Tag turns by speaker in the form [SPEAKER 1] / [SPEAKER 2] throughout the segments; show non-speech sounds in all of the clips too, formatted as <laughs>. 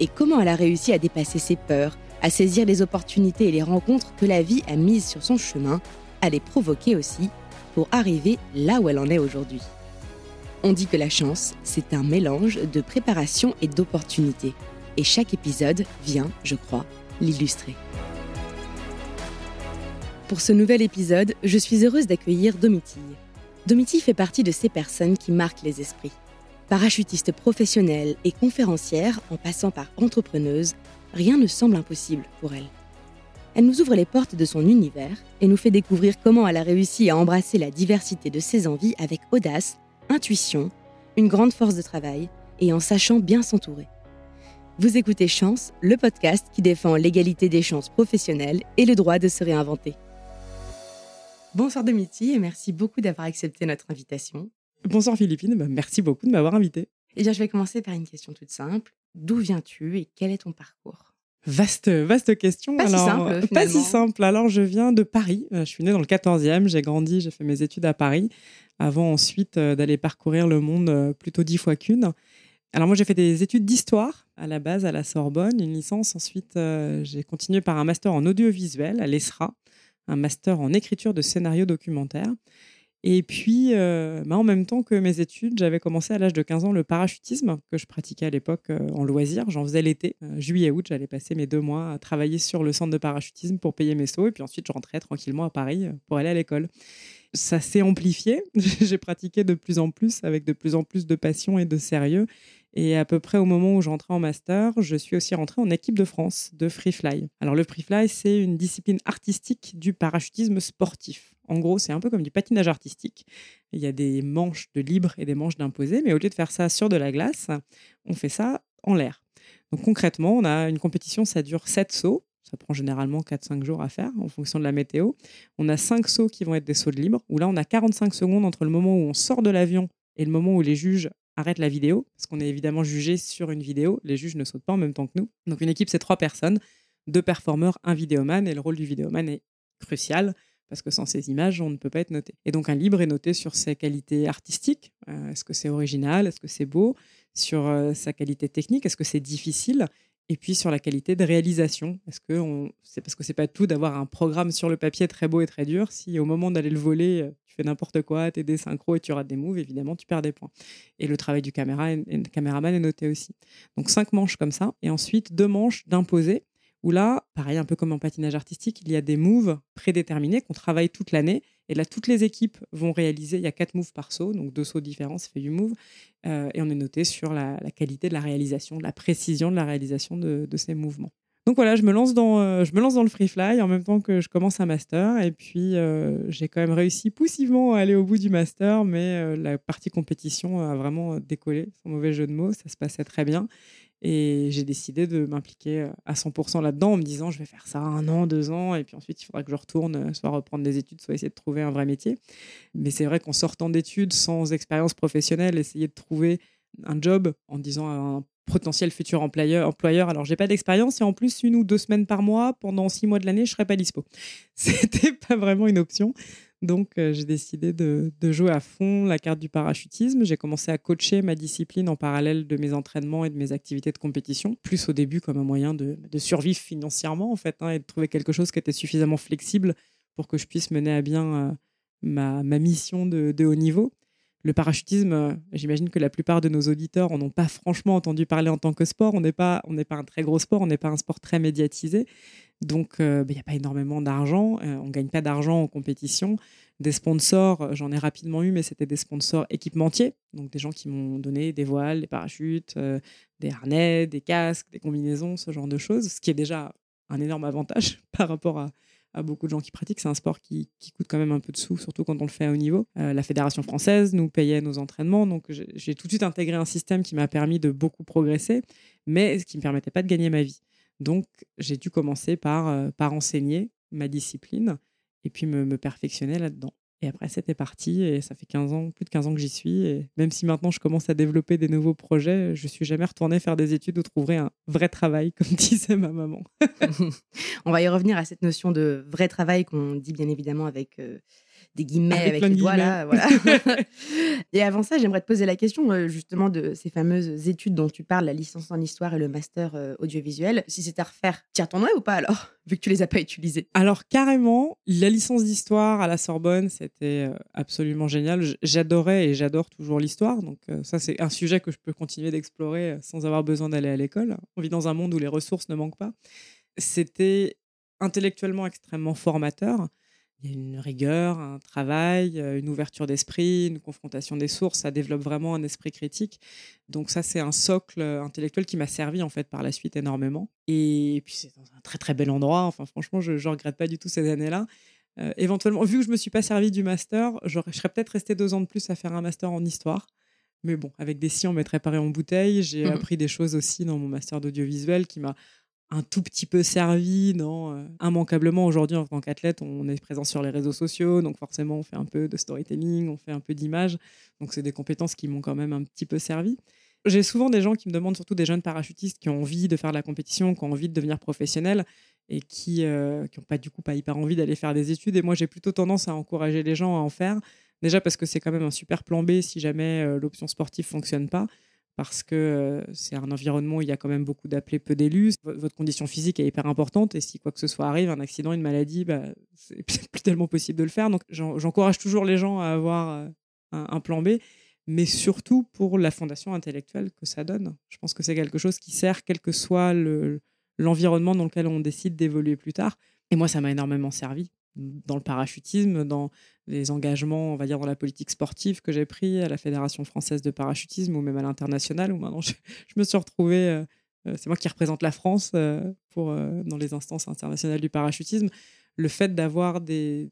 [SPEAKER 1] et comment elle a réussi à dépasser ses peurs, à saisir les opportunités et les rencontres que la vie a mises sur son chemin, à les provoquer aussi, pour arriver là où elle en est aujourd'hui. On dit que la chance, c'est un mélange de préparation et d'opportunités. Et chaque épisode vient, je crois, l'illustrer. Pour ce nouvel épisode, je suis heureuse d'accueillir Domitille. Domitille fait partie de ces personnes qui marquent les esprits. Parachutiste professionnelle et conférencière en passant par entrepreneuse, rien ne semble impossible pour elle. Elle nous ouvre les portes de son univers et nous fait découvrir comment elle a réussi à embrasser la diversité de ses envies avec audace, intuition, une grande force de travail et en sachant bien s'entourer. Vous écoutez Chance, le podcast qui défend l'égalité des chances professionnelles et le droit de se réinventer. Bonsoir Domiti et merci beaucoup d'avoir accepté notre invitation.
[SPEAKER 2] Bonsoir Philippine, bah, merci beaucoup de m'avoir invité.
[SPEAKER 1] Eh bien, je vais commencer par une question toute simple. D'où viens-tu et quel est ton parcours?
[SPEAKER 2] Vaste, vaste question.
[SPEAKER 1] Pas
[SPEAKER 2] Alors,
[SPEAKER 1] si simple.
[SPEAKER 2] Pas si simple. Alors, je viens de Paris. Euh, Je suis née dans le 14e. J'ai grandi, j'ai fait mes études à Paris avant ensuite euh, d'aller parcourir le monde euh, plutôt dix fois qu'une. Alors, moi, j'ai fait des études d'histoire à la base à la Sorbonne, une licence. Ensuite, euh, j'ai continué par un master en audiovisuel à l'ESRA, un master en écriture de scénario documentaire. Et puis, euh, bah, en même temps que mes études, j'avais commencé à l'âge de 15 ans le parachutisme que je pratiquais à l'époque euh, en loisir. J'en faisais l'été, euh, juillet-août. J'allais passer mes deux mois à travailler sur le centre de parachutisme pour payer mes sauts. Et puis ensuite, je rentrais tranquillement à Paris pour aller à l'école. Ça s'est amplifié. <laughs> J'ai pratiqué de plus en plus avec de plus en plus de passion et de sérieux. Et à peu près au moment où j'entrais en master, je suis aussi rentrée en équipe de France de free fly. Alors le free fly, c'est une discipline artistique du parachutisme sportif. En gros, c'est un peu comme du patinage artistique. Il y a des manches de libre et des manches d'imposé, mais au lieu de faire ça sur de la glace, on fait ça en l'air. Donc concrètement, on a une compétition, ça dure 7 sauts. Ça prend généralement 4-5 jours à faire en fonction de la météo. On a 5 sauts qui vont être des sauts de libre, où là, on a 45 secondes entre le moment où on sort de l'avion et le moment où les juges arrêtent la vidéo, parce qu'on est évidemment jugé sur une vidéo. Les juges ne sautent pas en même temps que nous. Donc une équipe, c'est trois personnes, deux performeurs, un vidéoman, et le rôle du vidéoman est crucial parce que sans ces images, on ne peut pas être noté. Et donc un libre est noté sur ses qualités artistiques, Euh, est-ce que c'est original, est-ce que c'est beau, sur euh, sa qualité technique, est-ce que c'est difficile, et puis sur la qualité de réalisation. Est-ce que on... c'est parce que c'est pas tout d'avoir un programme sur le papier très beau et très dur. Si au moment d'aller le voler, euh, tu fais n'importe quoi, t'es des synchros et tu rates des moves, évidemment, tu perds des points. Et le travail du caméraman est noté aussi. Donc cinq manches comme ça, et ensuite deux manches d'imposé où là, pareil, un peu comme en patinage artistique, il y a des moves prédéterminés qu'on travaille toute l'année. Et là, toutes les équipes vont réaliser, il y a quatre moves par saut, donc deux sauts différents, ça fait du move. Euh, et on est noté sur la, qualité de la réalisation, de la précision de la réalisation de, ces mouvements. Donc voilà, je me, lance dans, euh, je me lance dans le free fly en même temps que je commence un master. Et puis, euh, j'ai quand même réussi poussivement à aller au bout du master, mais la partie compétition a vraiment décollé, sans mauvais jeu de mots. Ça se passait très bien. Et j'ai décidé de m'impliquer euh, à 100% là-dedans en me disant je vais faire ça un an, deux ans, et puis ensuite il faudra que je retourne, euh, soit reprendre des études, soit essayer de trouver un vrai métier. Mais c'est vrai qu'en sortant d'études sans expérience professionnelle, essayer de trouver un job en disant à un potentiel futur employeur, employeur alors j'ai pas d'expérience et en plus une ou deux semaines par mois pendant six mois de l'année je serais pas dispo <laughs> c'était pas vraiment une option donc euh, j'ai décidé de, jouer à fond la carte du parachutisme. J'ai commencé à coacher ma discipline en parallèle de mes entraînements et de mes activités de compétition plus au début comme un moyen de, survivre financièrement en fait hein, et de trouver quelque chose qui était suffisamment flexible pour que je puisse mener à bien euh, ma, mission de haut niveau le parachutisme, euh, j'imagine que la plupart de nos auditeurs en ont pas franchement entendu parler en tant que sport. On n'est pas, on n'est pas un très gros sport, on n'est pas un sport très médiatisé. Donc, il n'y a pas énormément d'argent. euh, on gagne pas d'argent en compétition. Des sponsors, euh, j'en ai rapidement eu, mais c'était des sponsors équipementiers. Donc, des gens qui m'ont donné des voiles, des parachutes, euh, des harnais, des casques, des combinaisons, ce genre de choses. Ce qui est déjà un énorme avantage <laughs> par rapport à, à beaucoup de gens qui pratiquent. C'est un sport qui, coûte quand même un peu de sous, surtout quand on le fait à haut niveau. Euh, la Fédération française nous payait nos entraînements, donc j'ai tout de suite intégré un système qui m'a permis de beaucoup progresser, mais qui ne me permettait pas de gagner ma vie. Donc, j'ai dû commencer par, par enseigner ma discipline et puis me perfectionner là-dedans. Et après, c'était parti et ça fait 15 ans, plus de 15 ans que j'y suis. Et même si maintenant je commence à développer des nouveaux projets, je suis jamais retournée faire des études ou trouver un vrai travail, <laughs> comme disait ma maman. <laughs>
[SPEAKER 1] On va y revenir à cette notion de vrai travail qu'on dit bien évidemment avec euh, des guillemets avec, les doigts là. Voilà. <laughs> <laughs> et avant ça, j'aimerais te poser la question euh, justement de ces fameuses études dont tu parles, la licence en histoire et le master euh, audiovisuel. Si c'était à refaire, tu retournerais ou pas alors, <laughs> vu que tu les as pas utilisés
[SPEAKER 2] Alors carrément, la licence d'histoire à la Sorbonne, c'était euh, absolument génial. J'adorais et j'adore toujours l'histoire. Donc ça, c'est un sujet que je peux continuer d'explorer sans avoir besoin d'aller à l'école. On vit dans un monde où les ressources ne manquent pas. C'était intellectuellement extrêmement formateur il y a une rigueur, un travail, euh, une ouverture d'esprit, une confrontation des sources. Ça développe vraiment un esprit critique. Donc ça, c'est un socle euh, intellectuel qui m'a servi en fait par la suite énormément. Et puis c'est dans un très très bel endroit. Enfin, franchement, je ne regrette pas du tout ces années-là. Euh, éventuellement, vu que je me suis pas servi du master, je serais peut-être resté deux ans de plus à faire un master en histoire. Mais bon, avec des si on mettrait pareil en bouteille. J'ai mmh appris des choses aussi dans mon master d'audiovisuel qui m'a un tout petit peu servi dans euh, immanquablement. Aujourd'hui en tant qu'athlète on est présent sur les réseaux sociaux donc forcément on fait un peu de storytelling on fait un peu d'image donc c'est des compétences qui m'ont quand même un petit peu servi. J'ai souvent des gens qui me demandent surtout des jeunes parachutistes qui ont envie de faire de la compétition qui ont envie de devenir professionnels et qui n'ont euh, pas du coup pas hyper envie d'aller faire des études. Et moi j'ai plutôt tendance à encourager les gens à en faire. Déjà parce que c'est quand même un super plan B si jamais euh, l'option sportive fonctionne pas parce que c'est un environnement où il y a quand même beaucoup d'appelés, peu d'élus. Votre condition physique est hyper importante et si quoi que ce soit arrive, un accident, une maladie, bah, c'est <laughs> plus tellement possible de le faire. Donc j'encourage toujours les gens à avoir un, plan B, mais surtout pour la fondation intellectuelle que ça donne. Je pense que c'est quelque chose qui sert quel que soit l'environnement dans lequel on décide d'évoluer plus tard. Et moi, ça m'a énormément servi dans le parachutisme, dans les engagements, on va dire, dans la politique sportive que j'ai pris à la Fédération française de parachutisme ou même à l'international, où maintenant je, me suis retrouvée, euh, euh, c'est moi qui représente la France euh, pour, dans les instances internationales du parachutisme. Le fait d'avoir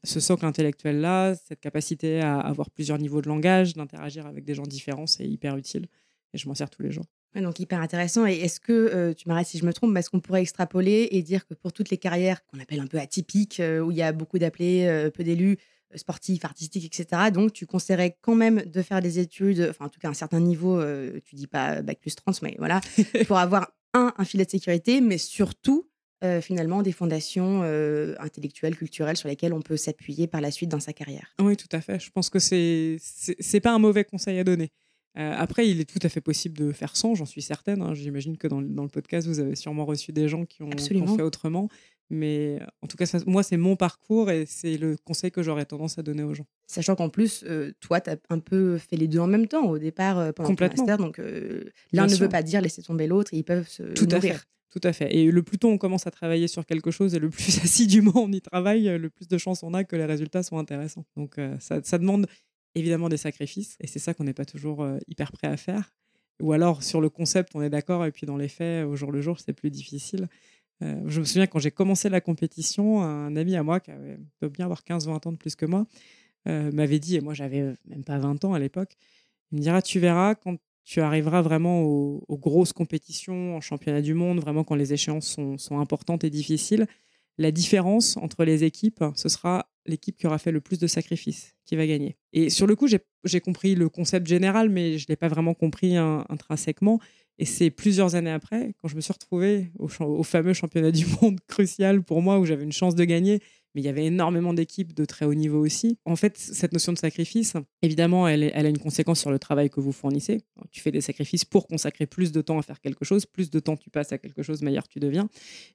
[SPEAKER 2] ce socle intellectuel-là, cette capacité à avoir plusieurs niveaux de langage, d'interagir avec des gens différents, c'est hyper utile. Et je m'en sers tous les jours
[SPEAKER 1] donc hyper intéressant. Et est-ce que, tu m'arrêtes si je me trompe, est-ce qu'on pourrait extrapoler et dire que pour toutes les carrières qu'on appelle un peu atypiques, où il y a beaucoup d'appelés, peu d'élus, sportifs, artistiques, etc., donc tu conseillerais quand même de faire des études, enfin en tout cas un certain niveau, tu dis pas bac plus 30, mais voilà, <laughs> pour avoir un, un filet de sécurité, mais surtout finalement des fondations intellectuelles, culturelles sur lesquelles on peut s'appuyer par la suite dans sa carrière.
[SPEAKER 2] Oui, tout à fait. Je pense que c'est c'est pas un mauvais conseil à donner. Euh, après, il est tout à fait possible de faire sans, j'en suis certaine. Hein. J'imagine que dans, le podcast, vous avez sûrement reçu des gens qui ont, fait autrement. Mais en tout cas, moi, c'est mon parcours et c'est le conseil que j'aurais tendance à donner aux gens.
[SPEAKER 1] Sachant qu'en plus, euh, toi, tu as un peu fait les deux en même temps au départ euh, pendant Complètement. master. Donc, l'un ne veut pas dire laisser tomber l'autre ils peuvent se
[SPEAKER 2] tout
[SPEAKER 1] nourrir.
[SPEAKER 2] À fait. Tout à fait. Et le plus tôt on commence à travailler sur quelque chose et le plus <laughs> assidûment on y travaille, le plus de chances on a que les résultats soient intéressants. Donc ça, ça, demande évidemment des sacrifices, et c'est ça qu'on n'est pas toujours euh, hyper prêt à faire. Ou alors sur le concept, on est d'accord, et puis dans les faits, au jour le jour, c'est plus difficile. Euh, je me souviens quand j'ai commencé la compétition, un ami à moi, qui avait, peut bien avoir 15-20 ans de plus que moi, euh, m'avait dit, et moi j'avais même pas 20 ans à l'époque, il me dira, tu verras quand tu arriveras vraiment aux, grosses compétitions, en championnat du monde, vraiment quand les échéances sont importantes et difficiles, la différence entre les équipes, ce sera l'équipe qui aura fait le plus de sacrifices qui va gagner. Et sur le coup, j'ai compris le concept général, mais je ne l'ai pas vraiment compris intrinsèquement. Et c'est plusieurs années après, quand je me suis retrouvée au, au fameux championnat du monde <laughs> crucial pour moi, où j'avais une chance de gagner, mais il y avait énormément d'équipes de très haut niveau aussi. En fait, cette notion de sacrifice, évidemment, elle, elle, a une conséquence sur le travail que vous fournissez. Tu fais des sacrifices pour consacrer plus de temps à faire quelque chose, plus de temps tu passes à quelque chose, meilleur tu deviens.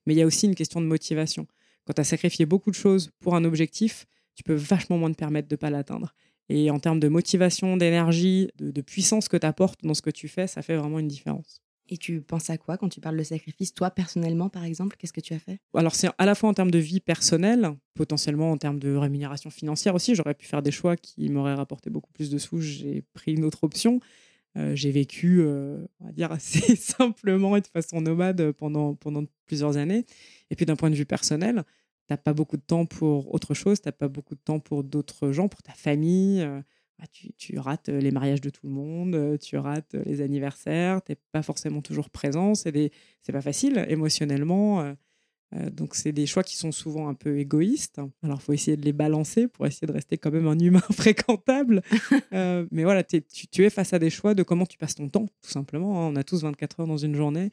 [SPEAKER 2] Mais il y a aussi une question de motivation. Quand tu as sacrifié beaucoup de choses pour un objectif, tu peux vachement moins te permettre de ne pas l'atteindre. Et en termes de motivation, d'énergie, de, de puissance que tu apportes dans ce que tu fais, ça fait vraiment une différence.
[SPEAKER 1] Et tu penses à quoi quand tu parles de sacrifice Toi, personnellement, par exemple, qu'est-ce que tu as fait?
[SPEAKER 2] Alors, c'est à la fois en termes de vie personnelle, potentiellement en termes de rémunération financière aussi. J'aurais pu faire des choix qui m'auraient rapporté beaucoup plus de sous. J'ai pris une autre option. Euh, j'ai vécu, euh, on va dire, <laughs> assez simplement et de façon nomade pendant, pendant plusieurs années. Et puis, d'un point de vue personnel, tu n'as pas beaucoup de temps pour autre chose. Tu n'as pas beaucoup de temps pour d'autres gens, pour ta famille. Euh, bah, tu, rates les mariages de tout le monde, tu rates les anniversaires, tu n'es pas forcément toujours présent. C'est pas facile émotionnellement. Donc, c'est des choix qui sont souvent un peu égoïstes. Alors, il faut essayer de les balancer pour essayer de rester quand même un humain <laughs> fréquentable. mais voilà, tu, es face à des choix de comment tu passes ton temps, tout simplement. Hein. On a tous 24 heures dans une journée.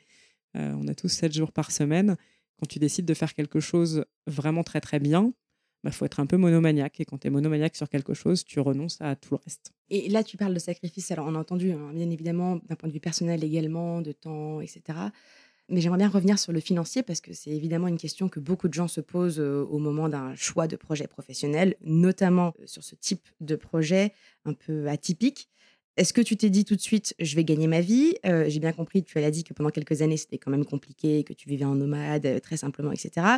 [SPEAKER 2] on a tous 7 jours par semaine. Quand tu décides de faire quelque chose vraiment très, très bien, il bah, faut être un peu monomaniaque. Et quand tu es monomaniaque sur quelque chose, tu renonces à tout le reste.
[SPEAKER 1] Et là, tu parles de sacrifice. Alors, on a entendu, hein, bien évidemment, d'un point de vue personnel également, de temps, etc. Mais j'aimerais bien revenir sur le financier parce que c'est évidemment une question que beaucoup de gens se posent euh, au moment d'un choix de projet professionnel, notamment euh, sur ce type de projet un peu atypique. Est-ce que tu t'es dit tout de suite, je vais gagner ma vie euh, J'ai bien compris, tu as dit que pendant quelques années, c'était quand même compliqué, que tu vivais en nomade, très simplement, etc.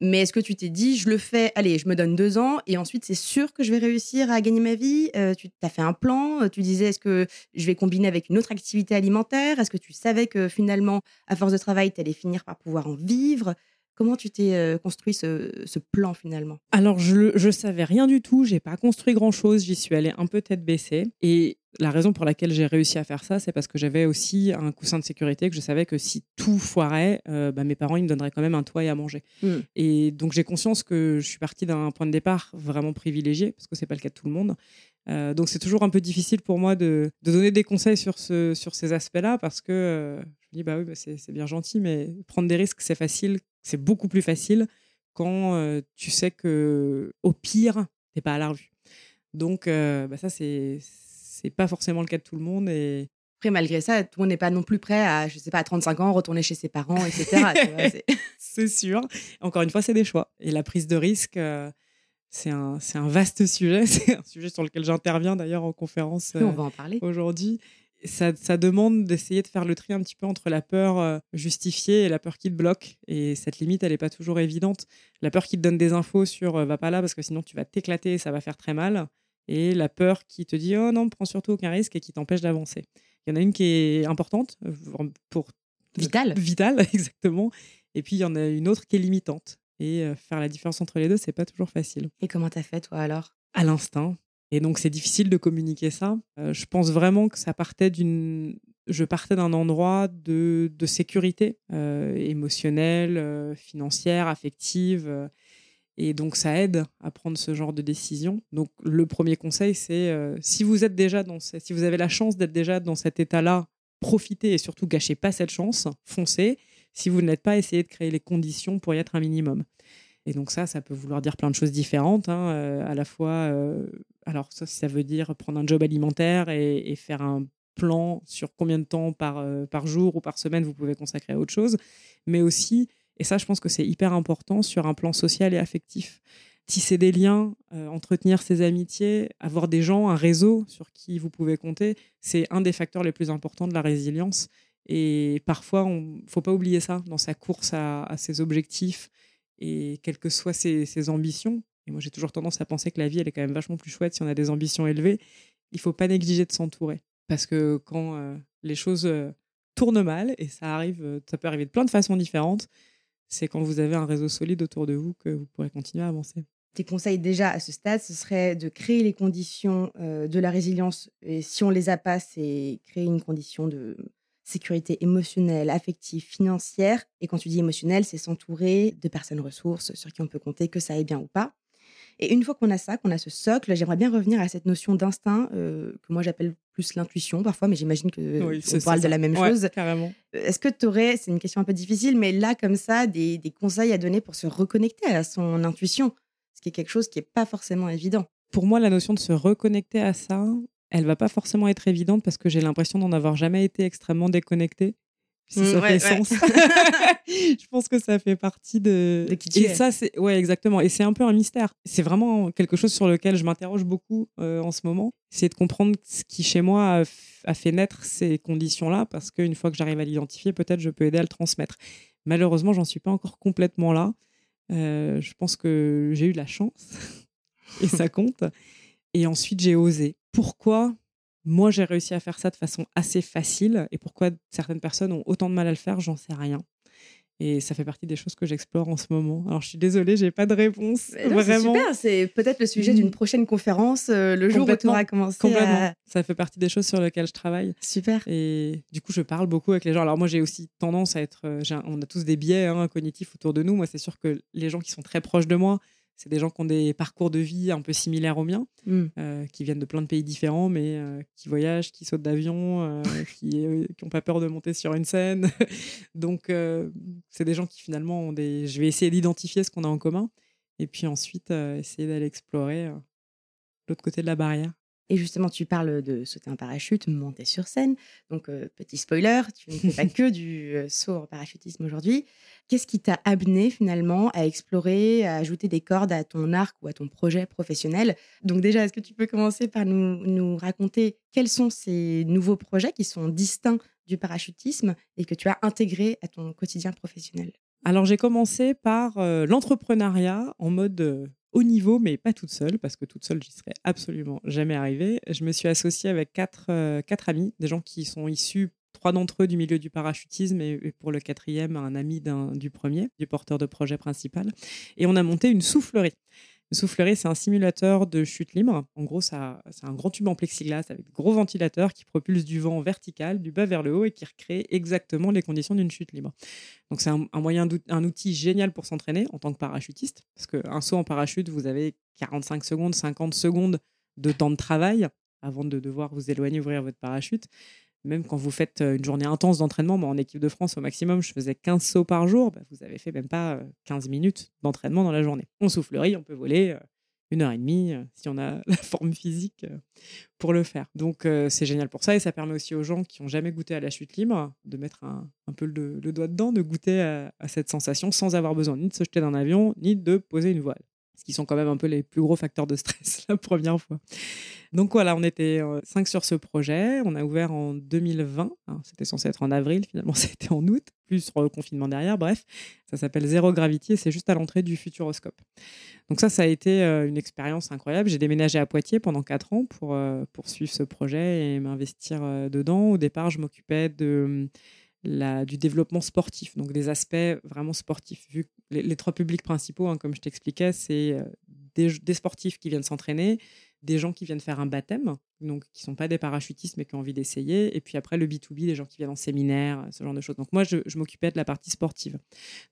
[SPEAKER 1] Mais est-ce que tu t'es dit, je le fais, allez, je me donne deux ans et ensuite c'est sûr que je vais réussir à gagner ma vie? Euh, Tu as fait un plan euh, Tu disais, est-ce que je vais combiner avec une autre activité alimentaire? Est-ce que tu savais que finalement, à force de travail, tu allais finir par pouvoir en vivre? Comment tu t'es euh, construit ce, plan finalement?
[SPEAKER 2] Alors, je ne savais rien du tout. J'ai pas construit grand-chose. J'y suis allée un peu tête baissée. Et la raison pour laquelle j'ai réussi à faire ça, c'est parce que j'avais aussi un coussin de sécurité, que je savais que si tout foirait, euh, bah, mes parents ils me donneraient quand même un toit et à manger. Hmm. Et donc j'ai conscience que je suis partie d'un point de départ vraiment privilégié, parce que c'est pas le cas de tout le monde. Euh, donc c'est toujours un peu difficile pour moi de, donner des conseils sur, ce, sur ces aspects-là, parce que euh, je me dis, bah oui, bah, c'est bien gentil, mais prendre des risques, c'est facile, c'est beaucoup plus facile quand tu sais que au pire, t'es pas à la rue. Donc bah, ça, c'est c'est pas forcément le cas de tout le monde. Et...
[SPEAKER 1] Après, malgré ça, tout le monde n'est pas non plus prêt à, je sais pas, à 35 ans, retourner chez ses parents, etc. <laughs>
[SPEAKER 2] c'est sûr. Encore une fois, c'est des choix. Et la prise de risque, euh, c'est un, un, vaste sujet. <laughs> C'est un sujet sur lequel j'interviens d'ailleurs en conférence
[SPEAKER 1] on va en parler
[SPEAKER 2] aujourd'hui. Ça, ça, demande d'essayer de faire le tri un petit peu entre la peur euh, justifiée et la peur qui te bloque. Et cette limite, elle n'est pas toujours évidente. La peur qui te donne des infos sur euh, va pas là parce que sinon tu vas t'éclater et ça va faire très mal et la peur qui te dit oh non, prends surtout aucun risque et qui t'empêche d'avancer. Il y en a une qui est importante pour
[SPEAKER 1] vital,
[SPEAKER 2] vital <laughs> exactement, et puis il y en a une autre qui est limitante. Et faire la différence entre les deux, c'est pas toujours facile.
[SPEAKER 1] Et comment t'as fait toi alors?
[SPEAKER 2] À l'instinct. Et donc c'est difficile de communiquer ça. Euh, je pense vraiment que ça partait d'une je partais d'un endroit de, de sécurité émotionnelle, financière, affective. Et donc, ça aide à prendre ce genre de décision. Donc, le premier conseil, c'est euh, si vous êtes déjà dans si vous avez la chance d'être déjà dans cet état-là, profitez et surtout gâchez pas cette chance, foncez. Si vous n'êtes pas, essayez de créer les conditions pour y être un minimum. Et donc ça, ça peut vouloir dire plein de choses différentes. Hein, euh, à la fois, euh, alors ça, ça veut dire prendre un job alimentaire et, faire un plan sur combien de temps par, par jour ou par semaine vous pouvez consacrer à autre chose, mais aussi et ça, je pense que c'est hyper important sur un plan social et affectif. Tisser des liens, euh, entretenir ses amitiés, avoir des gens, un réseau sur qui vous pouvez compter, c'est un des facteurs les plus importants de la résilience. Et parfois, il ne faut pas oublier ça dans sa course à, ses objectifs et quelles que soient ses, ambitions. Et moi, j'ai toujours tendance à penser que la vie, elle est quand même vachement plus chouette si on a des ambitions élevées. Il ne faut pas négliger de s'entourer. Parce que quand euh, les choses euh, tournent mal, et ça arrive, ça peut arriver de plein de façons différentes, c'est quand vous avez un réseau solide autour de vous que vous pourrez continuer à avancer.
[SPEAKER 1] Tes conseils déjà à ce stade, ce serait de créer les conditions euh, de la résilience. Et si on les a pas, c'est créer une condition de sécurité émotionnelle, affective, financière. Et quand tu dis émotionnelle, c'est s'entourer de personnes ressources sur qui on peut compter, que ça aille bien ou pas. Et une fois qu'on a ça, qu'on a ce socle, j'aimerais bien revenir à cette notion d'instinct euh, que moi j'appelle plus l'intuition parfois, mais j'imagine que on parle de la même chose.
[SPEAKER 2] Carrément.
[SPEAKER 1] Euh, est-ce que tu aurais, c'est une question un peu difficile, mais là comme ça, des, des, conseils à donner pour se reconnecter à son intuition, ce qui est quelque chose qui n'est pas forcément évident.
[SPEAKER 2] Pour moi, la notion de se reconnecter à ça, elle va pas forcément être évidente parce que j'ai l'impression d'en avoir jamais été extrêmement déconnectée si ça mmh, fait sens. <laughs> <laughs> je pense que ça fait partie de.
[SPEAKER 1] de qui
[SPEAKER 2] et ça, c'est ouais, exactement. Et c'est un peu un mystère. C'est vraiment quelque chose sur lequel je m'interroge beaucoup euh, en ce moment. C'est de comprendre ce qui chez moi a, fait naître ces conditions-là, parce qu'une fois que j'arrive à l'identifier, peut-être je peux aider à le transmettre. Malheureusement, j'en suis pas encore complètement là. Euh, je pense que j'ai eu de la chance <laughs> et ça compte. Et ensuite, j'ai osé. Pourquoi moi, j'ai réussi à faire ça de façon assez facile. Et pourquoi certaines personnes ont autant de mal à le faire, j'en sais rien. Et ça fait partie des choses que j'explore en ce moment. Alors, je suis désolée, j'ai pas de réponse.
[SPEAKER 1] Non,
[SPEAKER 2] vraiment.
[SPEAKER 1] C'est super, c'est peut-être le sujet d'une mmh. prochaine conférence euh, le jour où tu auras commencé.
[SPEAKER 2] Complètement. Ça fait partie des choses sur lesquelles je travaille.
[SPEAKER 1] Super.
[SPEAKER 2] Et du coup, je parle beaucoup avec les gens. Alors, moi, j'ai aussi tendance à être. Euh, on a tous des biais hein, cognitifs autour de nous. Moi, c'est sûr que les gens qui sont très proches de moi, c'est des gens qui ont des parcours de vie un peu similaires aux miens, mmh. euh, qui viennent de plein de pays différents, mais euh, qui voyagent, qui sautent d'avion, euh, <laughs> qui n'ont pas peur de monter sur une scène. <laughs> Donc, c'est des gens qui finalement ont des. Je vais essayer d'identifier ce qu'on a en commun, et puis ensuite essayer d'aller explorer l'autre côté de la barrière.
[SPEAKER 1] Et justement, tu parles de sauter un parachute, monter sur scène. Donc, euh, petit spoiler, tu ne fais pas <laughs> que du euh, saut en parachutisme aujourd'hui. Qu'est-ce qui t'a amené finalement à explorer, à ajouter des cordes à ton arc ou à ton projet professionnel? Donc déjà, est-ce que tu peux commencer par nous, nous raconter quels sont ces nouveaux projets qui sont distincts du parachutisme et que tu as intégrés à ton quotidien professionnel?
[SPEAKER 2] Alors j'ai commencé par euh, l'entrepreneuriat en mode haut niveau, mais pas toute seule, parce que toute seule, j'y serais absolument jamais arrivée. Je me suis associée avec quatre, euh, quatre amis, des gens qui sont issus, trois d'entre eux du milieu du parachutisme, et, pour le quatrième, un ami du premier, du porteur de projet principal. Et on a monté une soufflerie. Le soufflerie, c'est un simulateur de chute libre. En gros, c'est un grand tube en plexiglas avec gros ventilateurs qui propulsent du vent vertical, du bas vers le haut et qui recréent exactement les conditions d'une chute libre. Donc, c'est un, moyen, un outil génial pour s'entraîner en tant que parachutiste. Parce qu'un saut en parachute, vous avez 45 secondes, 50 secondes de temps de travail avant de devoir vous éloigner, ouvrir votre parachute même quand vous faites une journée intense d'entraînement, moi en équipe de France au maximum, je faisais 15 sauts par jour, bah, vous avez fait même pas 15 minutes d'entraînement dans la journée. On soufflerie, on peut voler une heure et demie si on a <laughs> la forme physique pour le faire. Donc c'est génial pour ça et ça permet aussi aux gens qui n'ont jamais goûté à la chute libre de mettre un, peu le, doigt dedans, de goûter à, à, cette sensation sans avoir besoin ni de se jeter d'un avion ni de poser une voile ce qui sont quand même un peu les plus gros facteurs de stress <laughs> la première fois. Donc voilà, on était euh, cinq sur ce projet. On a ouvert en 2020. C'était censé être en avril, finalement <laughs> c'était en août, plus le confinement derrière. Bref, ça s'appelle Zero Gravity et c'est juste à l'entrée du Futuroscope. Donc ça, ça a été euh, une expérience incroyable. J'ai déménagé à Poitiers pendant quatre ans pour euh, poursuivre ce projet et m'investir dedans. Au départ, je m'occupais de du développement sportif, donc des aspects vraiment sportifs. Vu les, trois publics principaux, hein, comme je t'expliquais, c'est euh, des, sportifs qui viennent s'entraîner, des gens qui viennent faire un baptême, donc qui sont pas des parachutistes mais qui ont envie d'essayer, et puis après le B2B, des gens qui viennent en séminaire, ce genre de choses. Donc moi, je, m'occupais de la partie sportive.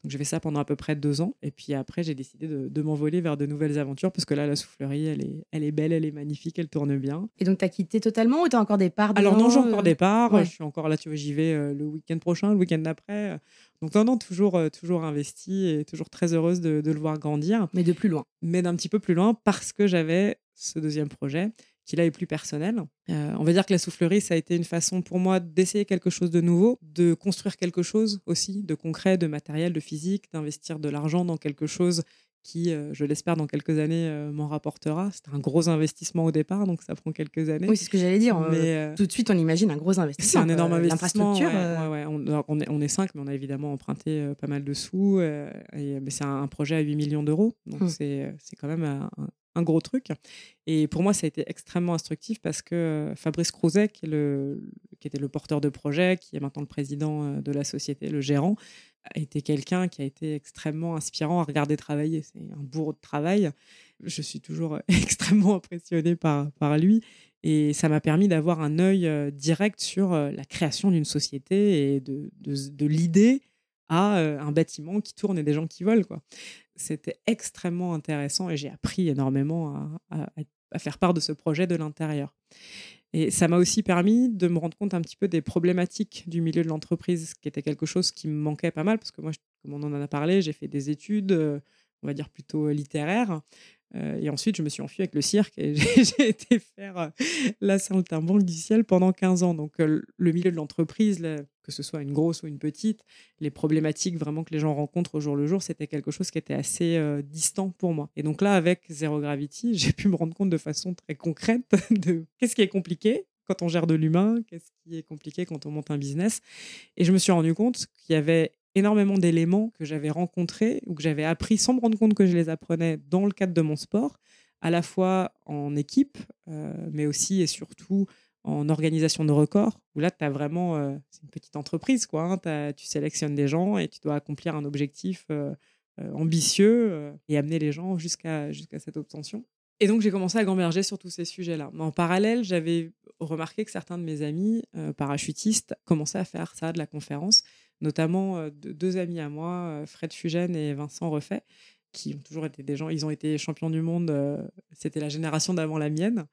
[SPEAKER 2] Donc j'ai fait ça pendant à peu près deux ans, et puis après j'ai décidé de, m'envoler vers de nouvelles aventures, parce que là, la soufflerie, elle est, elle est belle, elle est magnifique, elle tourne bien.
[SPEAKER 1] Et donc tu as quitté totalement ou tu as encore des parts
[SPEAKER 2] Alors non, j'ai encore des parts, je suis encore là, tu vois, j'y vais euh, le week-end prochain, le week-end d'après. Donc non, non, toujours, euh, toujours investi et toujours très heureuse de, de le voir grandir.
[SPEAKER 1] Mais de plus loin.
[SPEAKER 2] Mais d'un petit peu plus loin, parce que j'avais ce deuxième projet qui là est plus personnel. Euh, on va dire que la soufflerie, ça a été une façon pour moi d'essayer quelque chose de nouveau, de construire quelque chose aussi, de concret, de matériel, de physique, d'investir de l'argent dans quelque chose qui, euh, je l'espère, dans quelques années euh, m'en rapportera. C'est un gros investissement au départ, donc ça prend quelques années.
[SPEAKER 1] Oui, c'est ce que j'allais dire. Mais, tout de suite, on imagine un gros investissement.
[SPEAKER 2] C'est un énorme investissement. Ouais, On, est, on, est, cinq, mais on a évidemment emprunté pas mal de sous. et, mais c'est un, projet à 8 millions d'euros, donc hum. c'est quand même un, un gros truc. Et pour moi, ça a été extrêmement instructif parce que euh, Fabrice Crouzet, qui, était le porteur de projet, qui est maintenant le président euh, de la société, le gérant, a été quelqu'un qui a été extrêmement inspirant à regarder travailler. C'est un bourreau de travail. Je suis toujours <laughs> extrêmement impressionnée par, par lui. Et ça m'a permis d'avoir un œil euh, direct sur la création d'une société et de, de l'idée à un bâtiment qui tourne et des gens qui volent. Quoi c'était extrêmement intéressant et j'ai appris énormément à, faire part de ce projet de l'intérieur. Et ça m'a aussi permis de me rendre compte un petit peu des problématiques du milieu de l'entreprise, qui était quelque chose qui me manquait pas mal, parce que moi, comme on en a parlé, j'ai fait des études, on va dire plutôt littéraires. Euh, et ensuite, je me suis enfui avec le cirque et <laughs> j'ai été faire euh, la saltimbanque du ciel pendant 15 ans. Donc, euh, le milieu de l'entreprise, que ce soit une grosse ou une petite, les problématiques vraiment que les gens rencontrent au jour le jour, c'était quelque chose qui était assez distant pour moi. Et donc là, avec Zero Gravity, <laughs> j'ai pu me rendre compte de façon très concrète <laughs> de qu'est-ce qui est compliqué quand on gère de l'humain, qu'est-ce qui est compliqué quand on monte un business. Et je me suis rendu compte qu'il y avait énormément d'éléments que j'avais rencontrés ou que j'avais appris sans me rendre compte que je les apprenais dans le cadre de mon sport, à la fois en équipe, euh, mais aussi et surtout en organisation de records, où là, tu as vraiment, euh, une petite entreprise, quoi. hein. tu sélectionnes des gens et tu dois accomplir un objectif euh, ambitieux et amener les gens jusqu'à jusqu'à cette obtention. Et donc, j'ai commencé à gamberger sur tous ces sujets-là. En parallèle, j'avais remarqué que certains de mes amis parachutistes commençaient à faire ça, de la conférence, notamment deux amis à moi, Fred Fugène et Vincent Refait, qui ont toujours été des gens, ils ont été champions du monde, c'était la génération d'avant la mienne.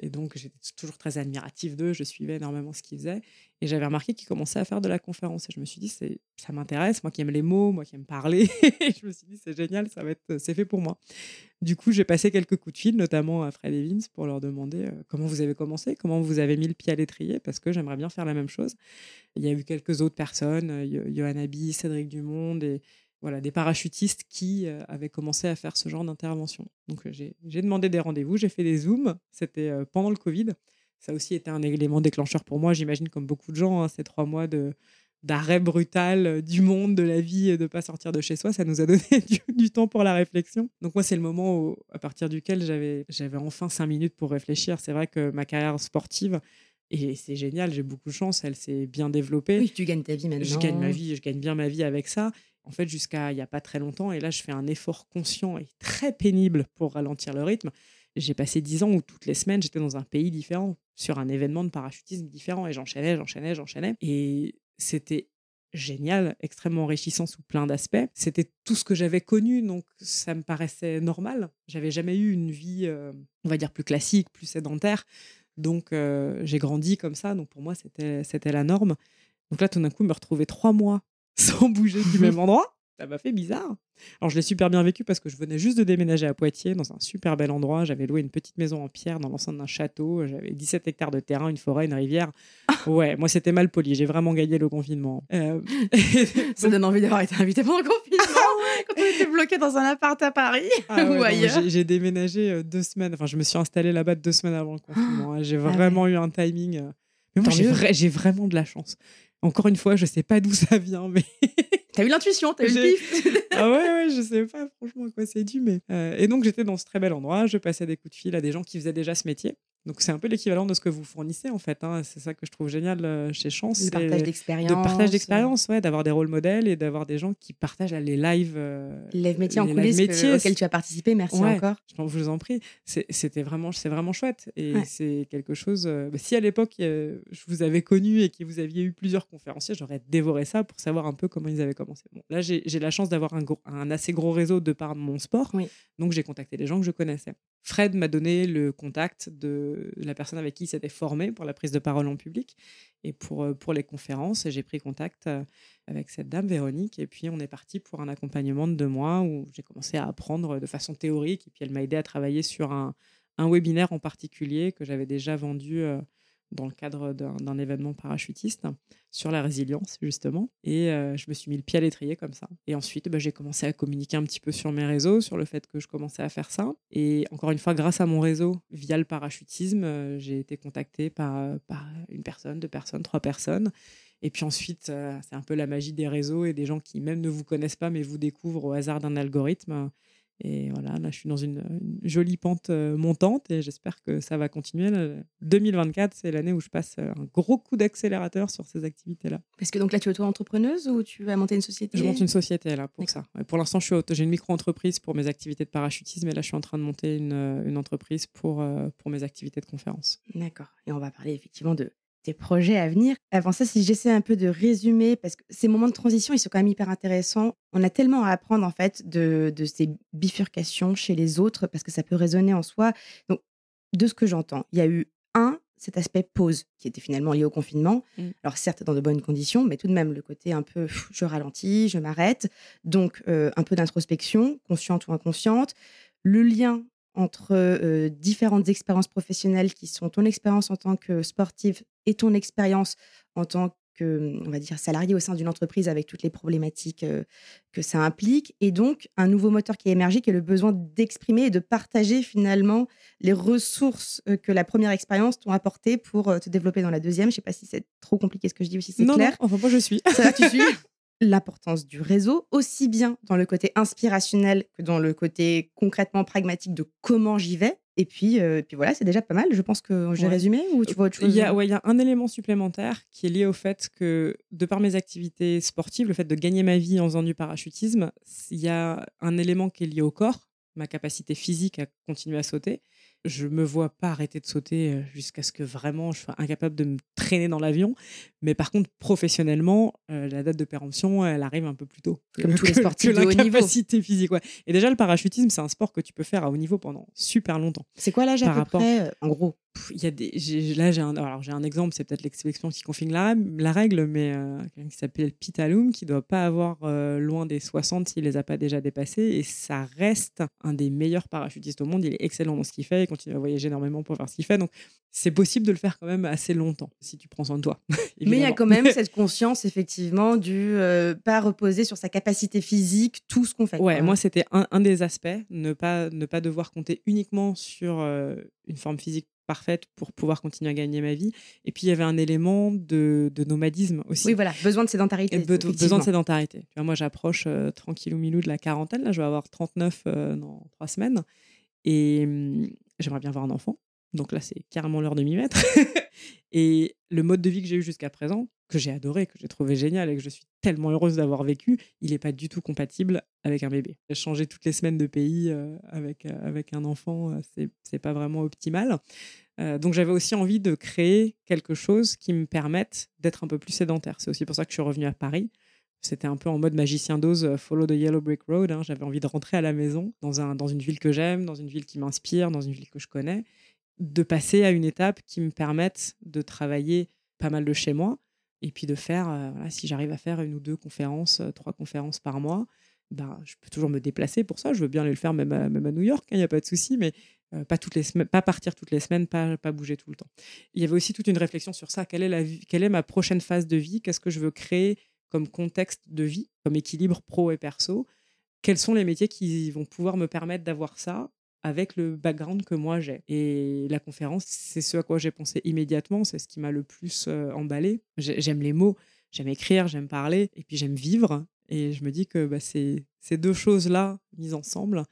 [SPEAKER 2] Et donc, j'étais toujours très admirative d'eux, je suivais énormément ce qu'ils faisaient. Et j'avais remarqué qu'ils commençaient à faire de la conférence. Et je me suis dit, ça m'intéresse, moi qui aime les mots, moi qui aime parler. <laughs> je me suis dit, c'est génial, ça va être, c'est fait pour moi. Du coup, j'ai passé quelques coups de fil, notamment à Fred Vince, pour leur demander euh, comment vous avez commencé, comment vous avez mis le pied à l'étrier, parce que j'aimerais bien faire la même chose. Il y a eu quelques autres personnes, euh, Johan Abi, Cédric Dumond et, voilà, des parachutistes qui euh, avaient commencé à faire ce genre d'intervention. Donc euh, j'ai demandé des rendez-vous, j'ai fait des zooms, c'était euh, pendant le Covid. Ça aussi été un élément déclencheur pour moi, j'imagine comme beaucoup de gens, hein, ces trois mois de d'arrêt brutal du monde, de la vie, et de ne pas sortir de chez soi, ça nous a donné <laughs> du, temps pour la réflexion. Donc moi, c'est le moment à partir duquel j'avais enfin cinq minutes pour réfléchir. C'est vrai que ma carrière sportive, et c'est génial, j'ai beaucoup de chance, elle s'est bien développée.
[SPEAKER 1] Oui, tu gagnes ta vie maintenant.
[SPEAKER 2] Je gagne ma vie, je gagne bien ma vie avec ça en fait, jusqu'à il n'y a pas très longtemps. Et là, je fais un effort conscient et très pénible pour ralentir le rythme. J'ai passé dix ans où toutes les semaines, j'étais dans un pays différent, sur un événement de parachutisme différent. Et j'enchaînais, j'enchaînais, j'enchaînais. Et c'était génial, extrêmement enrichissant sous plein d'aspects. C'était tout ce que j'avais connu, donc ça me paraissait normal. J'avais jamais eu une vie, euh, on va dire, plus classique, plus sédentaire. Donc euh, j'ai grandi comme ça, donc pour moi c'était la norme. Donc là tout d'un coup me retrouver trois mois <laughs> sans bouger du même <laughs> endroit. Ça m'a fait bizarre. Alors, je l'ai super bien vécu parce que je venais juste de déménager à Poitiers, dans un super bel endroit. J'avais loué une petite maison en pierre dans l'enceinte d'un château. J'avais 17 hectares de terrain, une forêt, une rivière. <laughs> Ouais, moi, c'était mal poli. J'ai vraiment gagné le confinement. Euh,
[SPEAKER 1] Ça donne envie d'avoir été invité pendant le confinement. Quand on était bloqué dans un appart à Paris ah ou ailleurs.
[SPEAKER 2] J'ai déménagé euh, deux semaines. Enfin, je me suis installée là-bas deux semaines avant le confinement. Hein. J'ai <gasps> ah vraiment eu un timing. Euh, mais moi, j'ai vraiment de la chance. Encore une fois, je sais pas d'où ça vient, mais. <laughs>
[SPEAKER 1] T'as eu l'intuition, t'as eu le pif. <laughs>
[SPEAKER 2] ah ouais, ouais, je sais pas franchement à quoi c'est dû, mais. Euh, et donc j'étais dans ce très bel endroit, je passais des coups de fil à des gens qui faisaient déjà ce métier. Donc c'est un peu l'équivalent de ce que vous fournissez en fait. Hein. C'est ça que je trouve génial euh, chez Chance.
[SPEAKER 1] Le partage d'expérience.
[SPEAKER 2] De partage d'expérience, ouais, d'avoir des rôles modèles et d'avoir des gens qui partagent les lives. Euh,
[SPEAKER 1] live métiers en coulisses auxquels tu as participé. Merci encore.
[SPEAKER 2] Je vous en prie. C'était vraiment, c'est vraiment chouette et c'est quelque chose. Bah, si à l'époque je vous avais connu et que vous aviez eu plusieurs conférenciers, j'aurais dévoré ça pour savoir un peu comment ils avaient commencé. Bon, là j'ai la chance d'avoir un, un, assez gros réseau de par mon sport, donc j'ai contacté les gens que je connaissais. Fred m'a donné le contact de la personne avec qui il s'était formé pour la prise de parole en public et pour, euh, pour les conférences. Et j'ai pris contact euh, avec cette dame, Véronique. Et puis, on est parti pour un accompagnement de deux mois où j'ai commencé à apprendre de façon théorique. Et puis, elle m'a aidé à travailler sur un, un webinaire en particulier que j'avais déjà vendu euh, dans le cadre d'un événement parachutiste sur la résilience, justement. Et euh, je me suis mis le pied à l'étrier comme ça. Et ensuite, bah, j'ai commencé à communiquer un petit peu sur mes réseaux, sur le fait que je commençais à faire ça. Et encore une fois, grâce à mon réseau, via le parachutisme, euh, j'ai été contactée par, euh, par une personne, deux personnes, trois personnes. Et puis ensuite, c'est un peu la magie des réseaux et des gens qui même ne vous connaissent pas, mais vous découvrent au hasard d'un algorithme. Et voilà, là, je suis dans une, jolie pente euh, montante et j'espère que ça va continuer. 2024, c'est l'année où je passe euh, un gros coup d'accélérateur sur ces activités-là.
[SPEAKER 1] Parce que donc là, tu es auto-entrepreneuse ou tu vas monter une société?
[SPEAKER 2] Je monte une société là pour ça. pour l'instant, j'ai une micro-entreprise pour mes activités de parachutisme et là, je suis en train de monter une, euh, une entreprise pour, pour mes activités de conférence.
[SPEAKER 1] D'accord. Et on va parler effectivement de projets à venir. Avant ça, si j'essaie un peu de résumer, parce que ces moments de transition, ils sont quand même hyper intéressants. On a tellement à apprendre en fait de, de ces bifurcations chez les autres, parce que ça peut résonner en soi. Donc, de ce que j'entends, il y a eu un, cet aspect pause, qui était finalement lié au confinement. Mmh. Alors certes, dans de bonnes conditions, mais tout de même le côté un peu, je ralentis, je m'arrête. Donc, euh, un peu d'introspection, consciente ou inconsciente. Le lien entre euh, différentes expériences professionnelles qui sont ton expérience en tant que sportive et ton expérience en tant que, on va dire, salarié au sein d'une entreprise avec toutes les problématiques euh, que ça implique. Et donc, un nouveau moteur qui est émergé, qui est le besoin d'exprimer et de partager finalement les ressources euh, que la première expérience t'ont apportées pour te développer dans la deuxième. Je ne sais pas si c'est trop compliqué ce que je dis ou si c'est clair.
[SPEAKER 2] Non, enfin, moi, je suis.
[SPEAKER 1] Ça va, tu suis? <laughs> l'importance du réseau, aussi bien dans le côté inspirationnel que dans le côté concrètement pragmatique de comment j'y vais. Et puis, euh, puis voilà, c'est déjà pas mal. Je pense que j'ai résumé ou tu vois autre chose
[SPEAKER 2] Il y, a, ouais, il y a un élément supplémentaire qui est lié au fait que, de par mes activités sportives, le fait de gagner ma vie en faisant du parachutisme, il y a un élément qui est lié au corps, ma capacité physique à continuer à sauter je me vois pas arrêter de sauter jusqu'à ce que vraiment je sois incapable de me traîner dans l'avion. Mais par contre, professionnellement, la date de péremption, elle arrive un peu plus tôt.
[SPEAKER 1] Comme tous les sportifs de haut niveau.
[SPEAKER 2] physique, ouais. Et déjà, le parachutisme, c'est un sport que tu peux faire à haut niveau pendant super longtemps.
[SPEAKER 1] C'est quoi l'âge à peu près, en gros?
[SPEAKER 2] Il y a des, là, j'ai un, alors j'ai un exemple, c'est peut-être l'exception qui confirme la, la règle, mais euh, quelqu'un qui s'appelle Pitaloum, qui doit pas avoir euh, loin des 60 s'il les a pas déjà dépassés, et ça reste un des meilleurs parachutistes au monde. Il est excellent dans ce qu'il fait, il continue à voyager énormément pour faire ce qu'il fait, donc c'est possible de le faire quand même assez longtemps si tu prends soin de toi. <laughs>
[SPEAKER 1] mais il y a quand même <laughs> cette conscience, effectivement, du euh, pas reposer sur sa capacité physique, tout ce qu'on fait.
[SPEAKER 2] Ouais, moi c'était un, un, des aspects, ne pas, ne pas devoir compter uniquement sur une forme physique parfaite pour pouvoir continuer à gagner ma vie. Et puis, il y avait un élément de, nomadisme aussi.
[SPEAKER 1] Oui, voilà, besoin de sédentarité.
[SPEAKER 2] besoin de sédentarité. Tu vois, moi, j'approche euh, tranquillou milou de la quarantaine. Là, je vais avoir 39 euh, dans trois semaines. Et hum, j'aimerais bien avoir un enfant. Donc là, c'est carrément l'heure de m'y mettre. <laughs> et le mode de vie que j'ai eu jusqu'à présent, que j'ai adoré, que j'ai trouvé génial et que je suis tellement heureuse d'avoir vécu, il n'est pas du tout compatible avec un bébé. Changer toutes les semaines de pays euh, avec, euh, avec un enfant, euh, c'est n'est pas vraiment optimal. donc j'avais aussi envie de créer quelque chose qui me permette d'être un peu plus sédentaire. C'est aussi pour ça que je suis revenue à Paris. C'était un peu en mode magicien d'ose, follow the yellow brick road. Hein. J'avais envie de rentrer à la maison dans, un, dans une ville que j'aime, dans une ville qui m'inspire, dans une ville que je connais, de passer à une étape qui me permette de travailler pas mal de chez moi, et puis de faire, euh, si j'arrive à faire une ou deux conférences, euh, trois conférences par mois, ben, je peux toujours me déplacer pour ça. Je veux bien aller le faire même à, même à New York, il hein, n'y a pas de souci, mais euh, pas, toutes les pas partir toutes les semaines, pas, pas bouger tout le temps. Il y avait aussi toute une réflexion sur ça. Quelle est, la vie, quelle est ma prochaine phase de vie? Qu'est-ce que je veux créer comme contexte de vie, comme équilibre pro et perso? Quels sont les métiers qui vont pouvoir me permettre d'avoir ça? Avec le background que moi j'ai. Et la conférence, c'est ce à quoi j'ai pensé immédiatement, c'est ce qui m'a le plus euh, emballé. J'aime les mots, j'aime écrire, j'aime parler, et puis j'aime vivre. Et je me dis que bah, ces, ces deux choses-là, mises ensemble,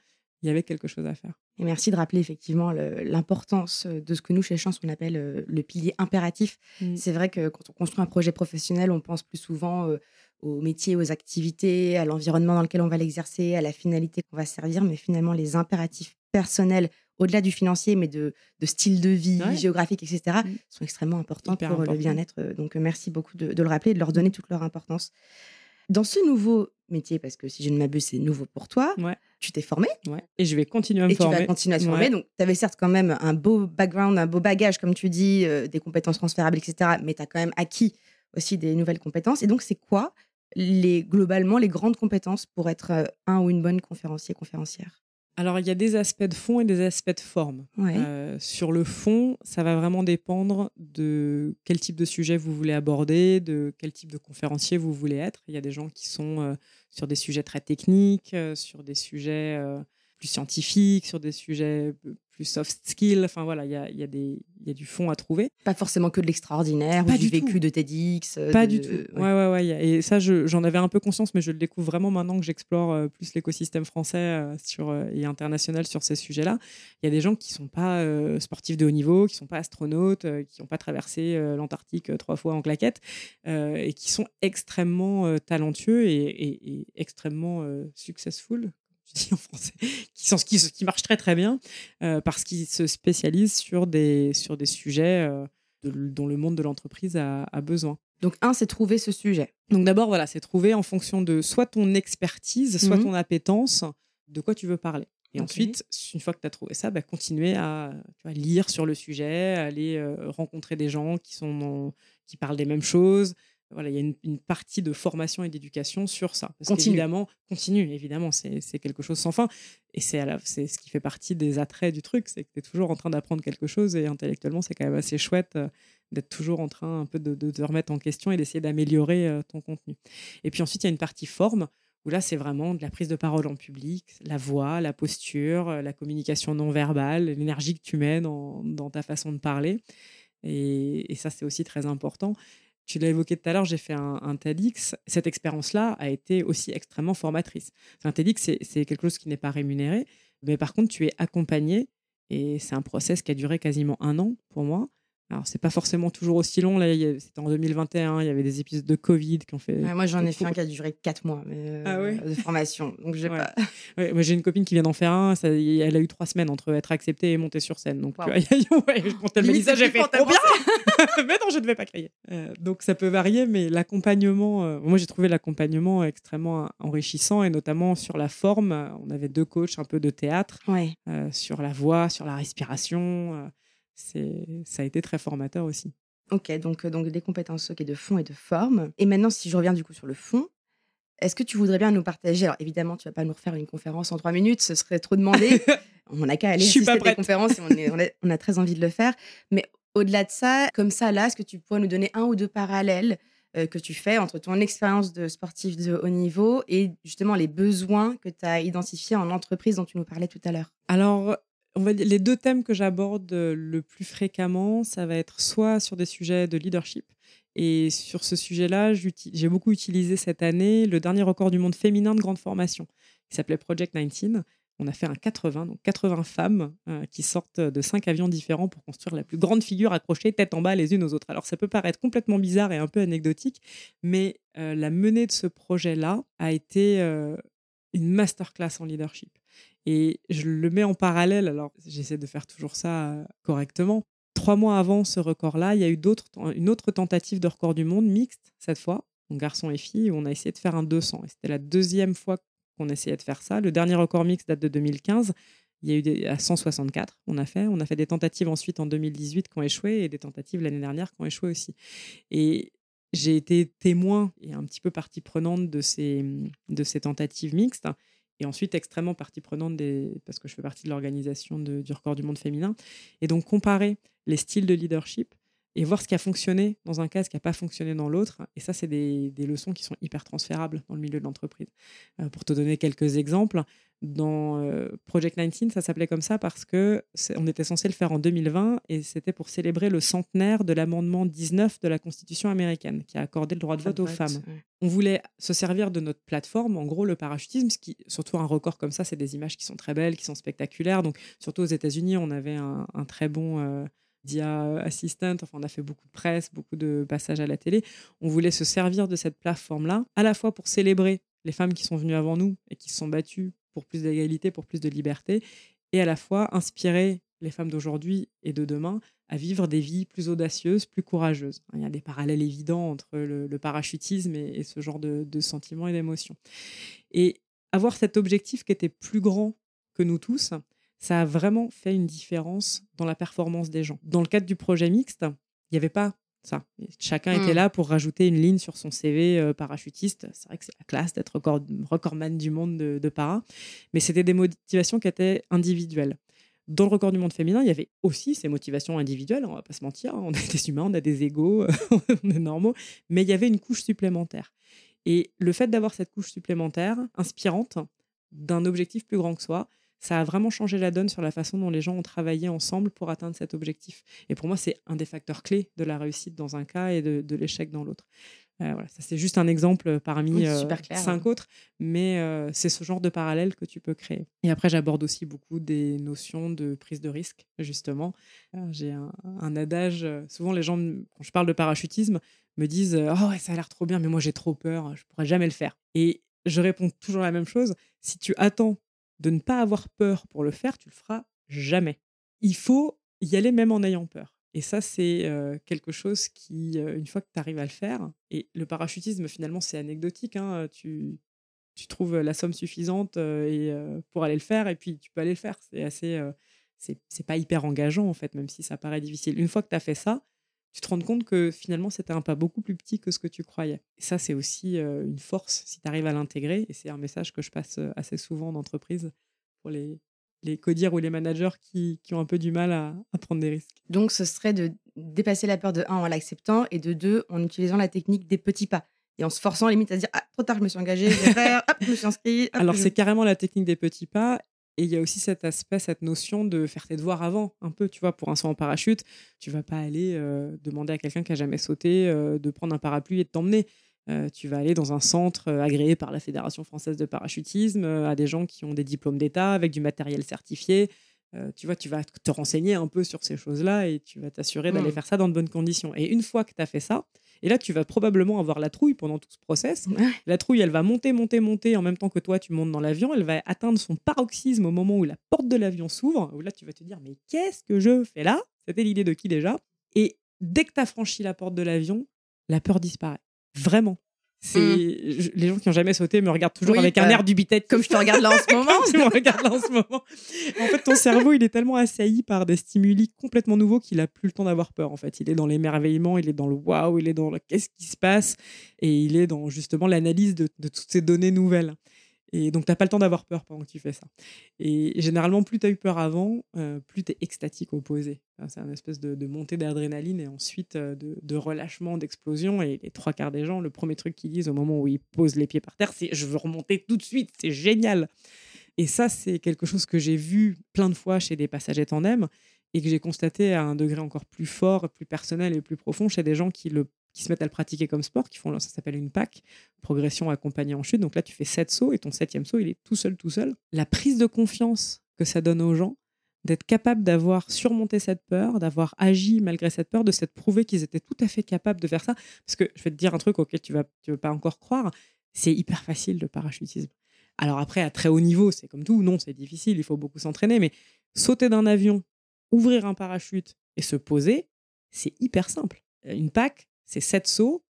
[SPEAKER 2] il y avait quelque chose à faire.
[SPEAKER 1] Et merci de rappeler effectivement l'importance de ce que nous, chez Chance, on appelle euh, le pilier impératif. Mmh. C'est vrai que quand on construit un projet professionnel, on pense plus souvent euh, aux métiers, aux activités, à l'environnement dans lequel on va l'exercer, à la finalité qu'on va servir, mais finalement les impératifs personnels, au-delà du financier, mais de, style de vie, géographique, etc., mmh. sont extrêmement importants pour le bien-être. Donc merci beaucoup de, le rappeler et de leur donner toute leur importance. Dans ce nouveau métier, parce que si je ne m'abuse, c'est nouveau pour toi, tu t'es formé.
[SPEAKER 2] Et je vais continuer à me former.
[SPEAKER 1] Et tu vas continuer à te former. Donc, tu avais certes quand même un beau background, un beau bagage, comme tu dis, euh, des compétences transférables, etc. Mais tu as quand même acquis aussi des nouvelles compétences. Et donc, c'est quoi les, globalement les grandes compétences pour être euh, un ou une bonne conférencier, conférencière?
[SPEAKER 2] Alors, il y a des aspects de fond et des aspects de forme. Euh, sur le fond, ça va vraiment dépendre de quel type de sujet vous voulez aborder, de quel type de conférencier vous voulez être. Il y a des gens qui sont euh, sur des sujets très techniques, sur des sujets plus scientifiques, sur des sujets plus soft skills. Enfin voilà, il y a, y, a y a, du fond à trouver.
[SPEAKER 1] Pas forcément que de l'extraordinaire ou du, vécu de TEDx.
[SPEAKER 2] Euh, Pas du tout. Ouais, ouais, ouais. Et ça, j'en avais un peu conscience, mais je le découvre vraiment maintenant que j'explore euh, plus l'écosystème français euh, sur, et international sur ces sujets-là. Il y a des gens qui sont pas sportifs de haut niveau, qui sont pas astronautes, qui n'ont pas traversé l'Antarctique trois fois en claquette, et qui sont extrêmement talentueux et, et, et extrêmement successful, dis en français, qui, sont, qui, qui marchent très très bien euh, parce qu'ils se spécialisent sur des, sur des sujets euh, dont le monde de l'entreprise a, a, besoin.
[SPEAKER 1] Donc, un, c'est trouver ce sujet.
[SPEAKER 2] Donc, d'abord, voilà, c'est trouver en fonction de soit ton expertise, soit mhm. ton appétence, de quoi tu veux parler. Et ensuite, une fois que tu as trouvé ça, bah, continuer à tu vois, lire sur le sujet, aller euh, rencontrer des gens qui, sont qui parlent des mêmes choses, voilà, il y a une, partie de formation et d'éducation sur ça.
[SPEAKER 1] Parce continue.
[SPEAKER 2] Évidemment, continue, évidemment, c'est quelque chose sans fin. Et c'est ce qui fait partie des attraits du truc, c'est que tu es toujours en train d'apprendre quelque chose et intellectuellement, c'est quand même assez chouette euh, d'être toujours en train un peu de, te remettre en question et d'essayer d'améliorer euh, ton contenu. Et puis ensuite, il y a une partie forme où là, c'est vraiment de la prise de parole en public, la voix, la posture, euh, la communication non verbale, l'énergie que tu mets dans, ta façon de parler. Et, et ça, c'est aussi très important. Tu l'as évoqué tout à l'heure, j'ai fait un, TEDx. Cette expérience-là a été aussi extrêmement formatrice. Un TEDx, c'est quelque chose qui n'est pas rémunéré, mais par contre, tu es accompagné Et c'est un process qui a duré quasiment un an pour moi. Alors, c'est pas forcément toujours aussi long. Là, c'était en 2021, il y avait des épisodes de Covid qui ont fait.
[SPEAKER 1] moi, j'en ai fait un qui a duré 4 mois ah euh, de formation. Donc, j'ai pas. <laughs>
[SPEAKER 2] moi, j'ai une copine qui vient d'en faire un. Ça, elle a eu 3 semaines entre être acceptée et monter sur scène. Donc, wow. quand elle m'a dit ça, j'ai fait trop bien. <laughs> mais non, je ne vais pas crier. Euh, donc, ça peut varier, mais l'accompagnement, euh, moi, j'ai trouvé l'accompagnement extrêmement enrichissant et notamment sur la forme. On avait deux coachs un peu de théâtre sur la voix, sur la respiration ça a été très formateur aussi.
[SPEAKER 1] Ok, donc, euh, donc des compétences de fond et de forme. Et maintenant, si je reviens du coup sur le fond, est-ce que tu voudrais bien nous partager Alors évidemment, tu vas pas nous refaire une conférence en trois minutes, ce serait trop demandé. <laughs> on n'a qu'à aller
[SPEAKER 2] assister à des
[SPEAKER 1] conférences et on, on, a, très envie de le faire. Mais au-delà de ça, comme ça, là, est-ce que tu pourrais nous donner un ou deux parallèles euh, que tu fais entre ton expérience de sportif de haut niveau et justement les besoins que tu as identifiés en entreprise dont tu nous parlais tout à l'heure?
[SPEAKER 2] Alors, les deux thèmes que j'aborde euh, le plus fréquemment, ça va être soit sur des sujets de leadership. Et sur ce sujet-là, j'ai beaucoup utilisé cette année le dernier record du monde féminin de grande formation, qui s'appelait Project 19. On a fait un 80, donc 80 femmes euh, qui sortent de cinq avions différents pour construire la plus grande figure accrochée tête en bas les unes aux autres. Alors ça peut paraître complètement bizarre et un peu anecdotique, mais euh, la menée de ce projet-là a été une masterclass en leadership. Et je le mets en parallèle, alors j'essaie de faire toujours ça euh, correctement. Trois mois avant ce record-là, il y a eu une autre tentative de record du monde, mixte cette fois, donc garçon et fille, où on a essayé de faire un 200. Et c'était la deuxième fois qu'on essayait de faire ça. Le dernier record mixte date de 2015. Il y a eu des, à 164, on a fait. On a fait des tentatives ensuite en 2018 qui ont échoué et des tentatives l'année dernière qui ont échoué aussi. Et j'ai été témoin et un petit peu partie prenante de ces, de ces tentatives mixtes et ensuite extrêmement partie prenante parce que je fais partie de l'organisation du record du monde féminin. Et donc comparer les styles de leadership et voir ce qui a fonctionné dans un cas, ce qui n'a pas fonctionné dans l'autre. Et ça, c'est des, leçons qui sont hyper transférables dans le milieu de l'entreprise. Euh, pour te donner quelques exemples, dans euh, Project 19, ça s'appelait comme ça parce que on était censé le faire en 2020 et c'était pour célébrer le centenaire de l'amendement 19 de la Constitution américaine qui a accordé le droit de vote aux femmes. On voulait se servir de notre plateforme, en gros le parachutisme, ce qui, surtout un record comme ça, c'est des images qui sont très belles, qui sont spectaculaires. Donc surtout aux États-Unis, on avait un, très bon euh, dia assistant. Enfin, on a fait beaucoup de presse, beaucoup de passages à la télé. On voulait se servir de cette plateforme-là, à la fois pour célébrer les femmes qui sont venues avant nous et qui se sont battues pour plus d'égalité, pour plus de liberté, et à la fois inspirer les femmes d'aujourd'hui et de demain à vivre des vies plus audacieuses, plus courageuses. Il y a des parallèles évidents entre le, parachutisme et, ce genre de sentiments et d'émotions. Et avoir cet objectif qui était plus grand que nous tous, ça a vraiment fait une différence dans la performance des gens. Dans le cadre du projet mixte, il n'y avait pas ça. Chacun était mmh. là pour rajouter une ligne sur son CV euh, parachutiste. C'est vrai que c'est la classe d'être record, recordman du monde de, para, mais c'était des motivations qui étaient individuelles. Dans le record du monde féminin, il y avait aussi ces motivations individuelles, on va pas se mentir, hein. on est des humains, on a des égaux, <laughs> on est normaux, mais il y avait une couche supplémentaire. Et le fait d'avoir cette couche supplémentaire, inspirante, d'un objectif plus grand que soi, ça a vraiment changé la donne sur la façon dont les gens ont travaillé ensemble pour atteindre cet objectif. Et pour moi, c'est un des facteurs clés de la réussite dans un cas et de, l'échec dans l'autre. Euh, voilà, ça c'est juste un exemple parmi euh, cinq autres, mais euh, c'est ce genre de parallèle que tu peux créer. Et après, j'aborde aussi beaucoup des notions de prise de risque, justement. J'ai un, adage, souvent les gens, quand je parle de parachutisme, me disent Oh, ouais, ça a l'air trop bien, mais moi j'ai trop peur, je pourrais jamais le faire. Et je réponds toujours la même chose si tu attends de ne pas avoir peur pour le faire, tu le feras jamais. Il faut y aller même en ayant peur. Et ça, c'est quelque chose qui, une fois que tu arrives à le faire, et le parachutisme, finalement, c'est anecdotique. Hein, tu, trouves la somme suffisante pour aller le faire, et puis tu peux aller le faire. C'est assez. c'est pas hyper engageant, en fait, même si ça paraît difficile. Une fois que tu as fait ça, tu te rends compte que finalement, c'était un pas beaucoup plus petit que ce que tu croyais. Et ça, c'est aussi une force si tu arrives à l'intégrer. Et c'est un message que je passe assez souvent en entreprise pour les, les codires ou les managers qui, qui, ont un peu du mal à, prendre des risques.
[SPEAKER 1] Donc, ce serait de dépasser la peur de un en l'acceptant et de deux en utilisant la technique des petits pas et en se forçant limite à dire ah trop tard je me suis engagé je vais faire hop je me suis inscrit
[SPEAKER 2] alors c'est carrément la technique des petits pas et il y a aussi cet aspect, cette notion de faire tes devoirs avant, un peu, tu vois, pour un saut en parachute, tu vas pas aller euh, demander à quelqu'un qui a jamais sauté euh, de prendre un parapluie et de t'emmener. Euh, tu vas aller dans un centre agréé par la Fédération française de parachutisme, à des gens qui ont des diplômes d'État, avec du matériel certifié. tu vois, tu vas te renseigner un peu sur ces choses-là et tu vas t'assurer d'aller
[SPEAKER 1] Mm.
[SPEAKER 2] faire ça dans de bonnes conditions. Et une fois que tu as fait ça, et là, tu vas probablement avoir la trouille pendant tout ce process.
[SPEAKER 1] Ouais.
[SPEAKER 2] La trouille, elle va monter, monter, monter en même temps que toi, tu montes dans l'avion. Elle va atteindre son paroxysme au moment où la porte de l'avion s'ouvre. Où là, tu vas te dire, mais qu'est-ce que je fais là? C'était l'idée de qui déjà? Et dès que tu as franchi la porte de l'avion, la peur disparaît. Vraiment. C'est je- Les gens qui ont jamais sauté me regardent toujours
[SPEAKER 1] Oui,
[SPEAKER 2] avec un
[SPEAKER 1] bah,
[SPEAKER 2] air dubitatif.
[SPEAKER 1] Comme je te regarde là en ce <laughs> moment.
[SPEAKER 2] tu me regardes là en ce moment. En fait, ton cerveau, il est tellement assailli par des stimuli complètement nouveaux qu'il a plus le temps d'avoir peur. En fait, il est dans l'émerveillement, il est dans le waouh, il est dans le qu'est-ce qui se passe, et il est dans justement l'analyse de, de toutes ces données nouvelles. Et donc, tu n'as pas le temps d'avoir peur pendant que tu fais ça. Et généralement, plus tu as eu peur avant, euh, plus tu es extatique au posé. Enfin, c'est une espèce de, de montée d'adrénaline et ensuite euh, de, de relâchement, d'explosion. Et les trois quarts des gens, le premier truc qu'ils disent au moment où ils posent les pieds par terre, c'est je veux remonter tout de suite, c'est génial. Et ça, c'est quelque chose que j'ai vu plein de fois chez des passagers tandem et que j'ai constaté à un degré encore plus fort, plus personnel et plus profond chez des gens qui, le, qui se mettent à le pratiquer comme sport, qui font, ça s'appelle une PAC, progression accompagnée en chute. Donc là, tu fais sept sauts et ton septième saut, il est tout seul, tout seul. La prise de confiance que ça donne aux gens, d'être capable d'avoir surmonté cette peur, d'avoir agi malgré cette peur, de s'être prouvé qu'ils étaient tout à fait capables de faire ça. Parce que je vais te dire un truc auquel tu vas, veux pas encore croire, c'est hyper facile le parachutisme. Alors après, à très haut niveau, c'est comme tout, non, c'est difficile, il faut beaucoup s'entraîner, mais sauter d'un avion, ouvrir un parachute et se poser, c'est hyper simple. Une PAC, c'est sept sauts,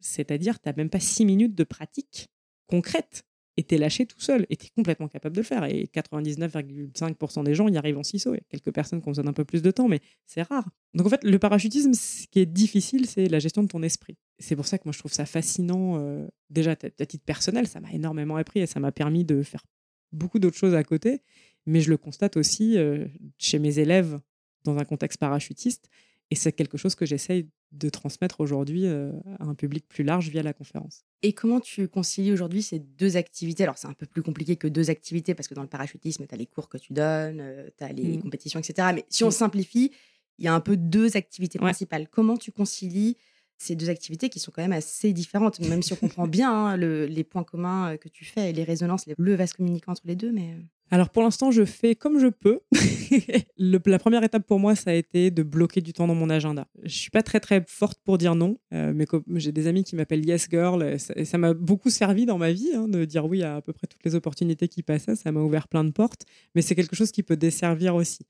[SPEAKER 2] c'est-à-dire tu n'as même pas six minutes de pratique concrète et t'es lâché tout seul et t'es complètement capable de le faire. Et 99,5% des gens y arrivent en six sauts. Il y a quelques personnes qui ont besoin d'un peu plus de temps, mais c'est rare. Donc en fait, le parachutisme, ce qui est difficile, c'est la gestion de ton esprit. C'est pour ça que moi je trouve ça fascinant. euh, déjà, à titre personnel, ça m'a énormément appris et ça m'a permis de faire beaucoup d'autres choses à côté. Mais je le constate aussi euh, chez mes élèves dans un contexte parachutiste. Et c'est quelque chose que j'essaye de transmettre aujourd'hui euh, à un public plus large via la conférence.
[SPEAKER 1] Et comment tu concilies aujourd'hui ces deux activités? Alors, c'est un peu plus compliqué que deux activités parce que dans le parachutisme, tu as les cours que tu donnes, tu as les
[SPEAKER 2] Mm.
[SPEAKER 1] compétitions, etc. Mais si on
[SPEAKER 2] Mm.
[SPEAKER 1] simplifie, il y a un peu deux activités
[SPEAKER 2] Ouais.
[SPEAKER 1] principales. Comment tu concilies ces deux activités qui sont quand même assez différentes, même si on comprend bien hein, le- les points communs euh, que tu fais et les résonances, les- le vase communicant entre les deux, mais... euh,
[SPEAKER 2] Alors pour l'instant, je fais comme je peux. <laughs> Le- la première étape pour moi, ça a été de bloquer du temps dans mon agenda. Je suis pas très très forte pour dire non, euh, mais j'ai des amis qui m'appellent Yes Girl, et ça- et ça m'a beaucoup servi dans ma vie hein, de dire oui à à peu près toutes les opportunités qui passaient. Ça m'a ouvert plein de portes, mais c'est quelque chose qui peut desservir aussi.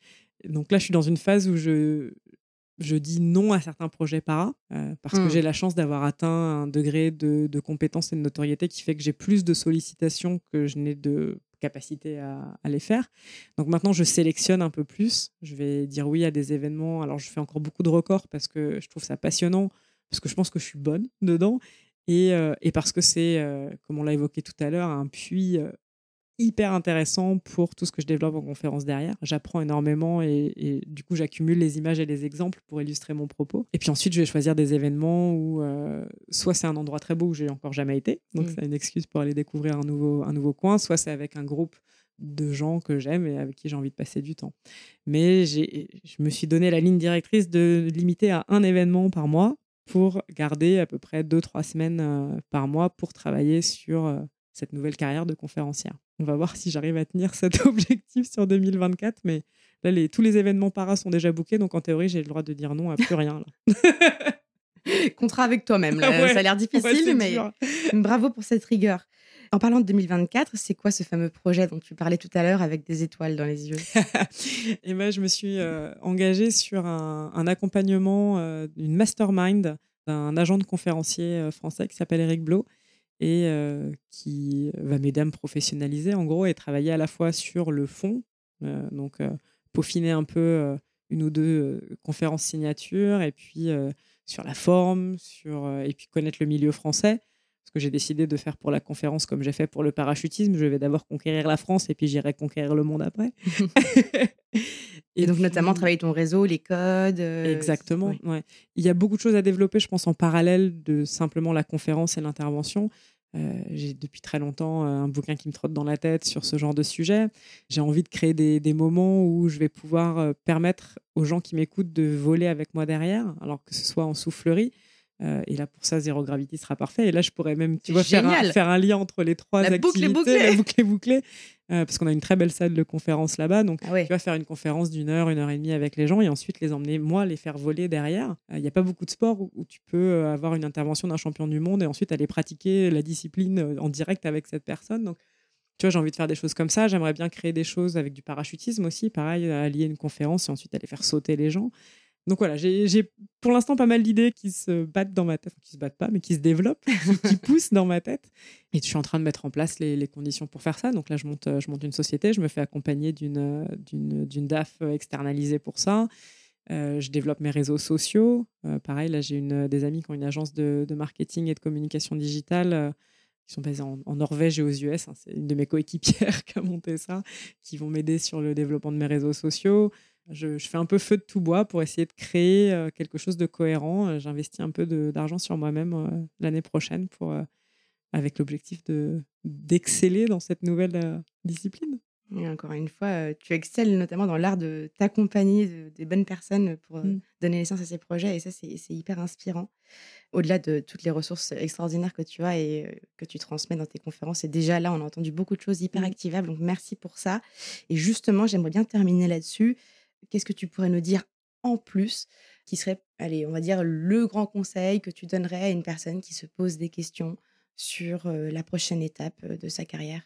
[SPEAKER 2] Donc là, je suis dans une phase où je je dis non à certains projets para euh, parce que
[SPEAKER 1] Mm.
[SPEAKER 2] j'ai la chance d'avoir atteint un degré de, de compétence et de notoriété qui fait que j'ai plus de sollicitations que je n'ai de capacité à, les faire. Donc maintenant, je sélectionne un peu plus. Je vais dire oui à des événements. Alors, je fais encore beaucoup de records parce que je trouve ça passionnant, parce que je pense que je suis bonne dedans et, euh, et parce que c'est, euh, comme on l'a évoqué tout à l'heure, un puits euh, hyper intéressant pour tout ce que je développe en conférence derrière. J'apprends énormément et, et du coup, j'accumule les images et les exemples pour illustrer mon propos. Et puis ensuite, je vais choisir des événements où euh, soit c'est un endroit très beau où j'ai encore jamais été, donc
[SPEAKER 1] Mm.
[SPEAKER 2] c'est une excuse pour aller découvrir un nouveau, un nouveau coin, soit c'est avec un groupe de gens que j'aime et avec qui j'ai envie de passer du temps. Mais je me suis donné la ligne directrice de limiter à un événement par mois pour garder à peu près deux, trois semaines euh, par mois pour travailler sur euh, cette nouvelle carrière de conférencière. On va voir si j'arrive à tenir <laughs> cet objectif sur 2024, mais là, les, tous les événements para sont déjà bookés, donc en théorie, j'ai le droit de dire non à plus rien. <laughs>
[SPEAKER 1] Contrat avec toi-même, là. <laughs>
[SPEAKER 2] Ouais.
[SPEAKER 1] ça a l'air difficile,
[SPEAKER 2] Ouais,
[SPEAKER 1] mais
[SPEAKER 2] dur.
[SPEAKER 1] bravo pour cette rigueur. En parlant de 2024, c'est quoi ce fameux projet dont tu parlais tout à l'heure avec des étoiles dans les yeux?
[SPEAKER 2] Et ben, je me suis euh, engagée sur un, un accompagnement euh, d'une mastermind d'un agent de conférencier euh, français qui s'appelle Eric Blo et qui va m'aider à me professionnaliser en gros et travailler à la fois sur le fond, donc peaufiner un peu une ou deux conférences signatures et puis sur la forme, sur, et puis connaître le milieu français. Parce que j'ai décidé de faire pour la conférence comme j'ai fait pour le parachutisme. Je vais d'abord conquérir la France et puis j'irai conquérir le monde après. <laughs>
[SPEAKER 1] Et donc,
[SPEAKER 2] puis-
[SPEAKER 1] notamment, travailler ton réseau, les codes. euh,
[SPEAKER 2] Exactement.
[SPEAKER 1] ouais.
[SPEAKER 2] ouais. Il y a beaucoup de choses à développer, je pense, en parallèle de simplement la conférence et l'intervention. Euh, j'ai depuis très longtemps euh, un bouquin qui me trotte dans la tête sur ce genre de sujet. J'ai envie de créer des, des moments où je vais pouvoir permettre aux gens qui m'écoutent de voler avec moi derrière, alors que ce soit en soufflerie. Euh, et là, pour ça, Zero Gravity sera parfait. Et là, je pourrais même, tu vois, faire un, faire un, lien entre les trois
[SPEAKER 1] la
[SPEAKER 2] activités.
[SPEAKER 1] Boucle bouclée.
[SPEAKER 2] La boucle bouclée. Euh, parce qu'on a une très belle salle de conférence là-bas. Donc,
[SPEAKER 1] ah
[SPEAKER 2] tu vas faire une conférence d'une heure, une heure et demie avec les gens et ensuite les emmener, moi, les faire voler derrière. Il n'y a pas beaucoup de sports où, où, tu peux avoir une intervention d'un champion du monde et ensuite aller pratiquer la discipline en direct avec cette personne. Donc, tu vois, j'ai envie de faire des choses comme ça. J'aimerais bien créer des choses avec du parachutisme aussi, pareil, allier une conférence et ensuite aller faire sauter les gens. Donc voilà, j'ai pour l'instant pas mal d'idées qui se battent dans ma tête, enfin, qui se battent pas, mais qui se développent, qui, <laughs> poussent dans ma tête. Et je suis en train de mettre en place les, les, conditions pour faire ça. Donc là, je monte, je monte une société, je me fais accompagner d'une DAF externalisée pour ça. Euh, je développe mes réseaux sociaux. Euh, pareil, là, j'ai des amis qui ont une agence de, de, marketing et de communication digitale. Euh, qui sont basés en, en, Norvège et aux US. Hein, c'est une de mes coéquipières <laughs> qui a monté ça, qui vont m'aider sur le développement de mes réseaux sociaux. Je, je, fais un peu feu de tout bois pour essayer de créer euh, quelque chose de cohérent. Euh, j'investis un peu d'argent sur moi-même euh, l'année prochaine pour, avec l'objectif d'exceller dans cette nouvelle discipline.
[SPEAKER 1] Et encore une fois, tu excelles notamment dans l'art de t'accompagner de, des bonnes personnes pour mmh. donner naissance à ces projets. Et ça, c'est hyper inspirant. Au-delà de toutes les ressources extraordinaires que tu as et que tu transmets dans tes conférences. Et déjà là, on a entendu beaucoup de choses hyper activables. Donc, merci pour ça. Et justement, j'aimerais bien terminer là-dessus. Qu'est-ce que tu pourrais nous dire en plus qui serait, allez, on va dire, le grand conseil que tu donnerais à une personne qui se pose des questions sur la prochaine étape de sa carrière?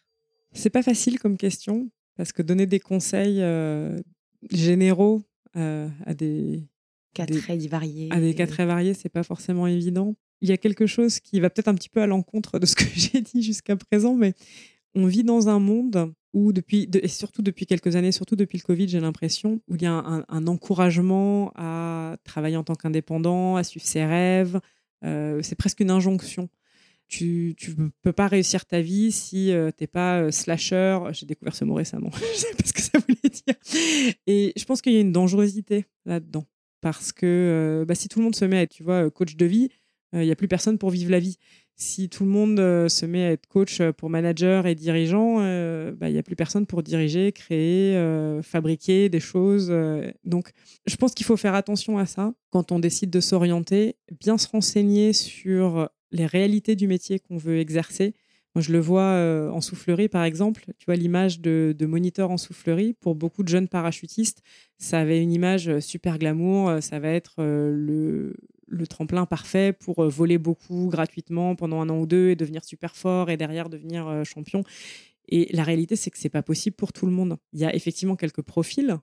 [SPEAKER 2] C'est pas facile comme question parce que donner des conseils euh, généraux euh, à des
[SPEAKER 1] cas
[SPEAKER 2] des,
[SPEAKER 1] très variés,
[SPEAKER 2] à des cas très variés, c'est pas forcément évident. Il y a quelque chose qui va peut-être un petit peu à l'encontre de ce que <laughs> j'ai dit jusqu'à présent, mais on vit dans un monde où depuis, de, et surtout depuis quelques années, surtout depuis le Covid, j'ai l'impression, où il y a un, encouragement à travailler en tant qu'indépendant, à suivre ses rêves. Euh, c'est presque une injonction. Tu ne peux pas réussir ta vie si euh, tu n'es pas euh, slasher. J'ai découvert ce mot récemment. <laughs> je sais pas ce que ça voulait dire. Et je pense qu'il y a une dangerosité là-dedans. Parce que euh, bah, si tout le monde se met tu vois, coach de vie, il n'y a plus personne pour vivre la vie si tout le monde euh, se met à être coach euh, pour manager et dirigeant, euh, bah, il n'y a plus personne pour diriger, créer, fabriquer des choses. Donc, je pense qu'il faut faire attention à ça quand on décide de s'orienter, bien se renseigner sur les réalités du métier qu'on veut exercer. Moi, je le vois en soufflerie, par exemple. Tu vois l'image de, de, moniteur en soufflerie. Pour beaucoup de jeunes parachutistes, ça avait une image super glamour. Ça va être le, le tremplin parfait pour euh, voler beaucoup gratuitement pendant un an ou deux et devenir super fort et derrière devenir euh, champion. Et la réalité, c'est que c'est pas possible pour tout le monde. Il y a effectivement quelques profils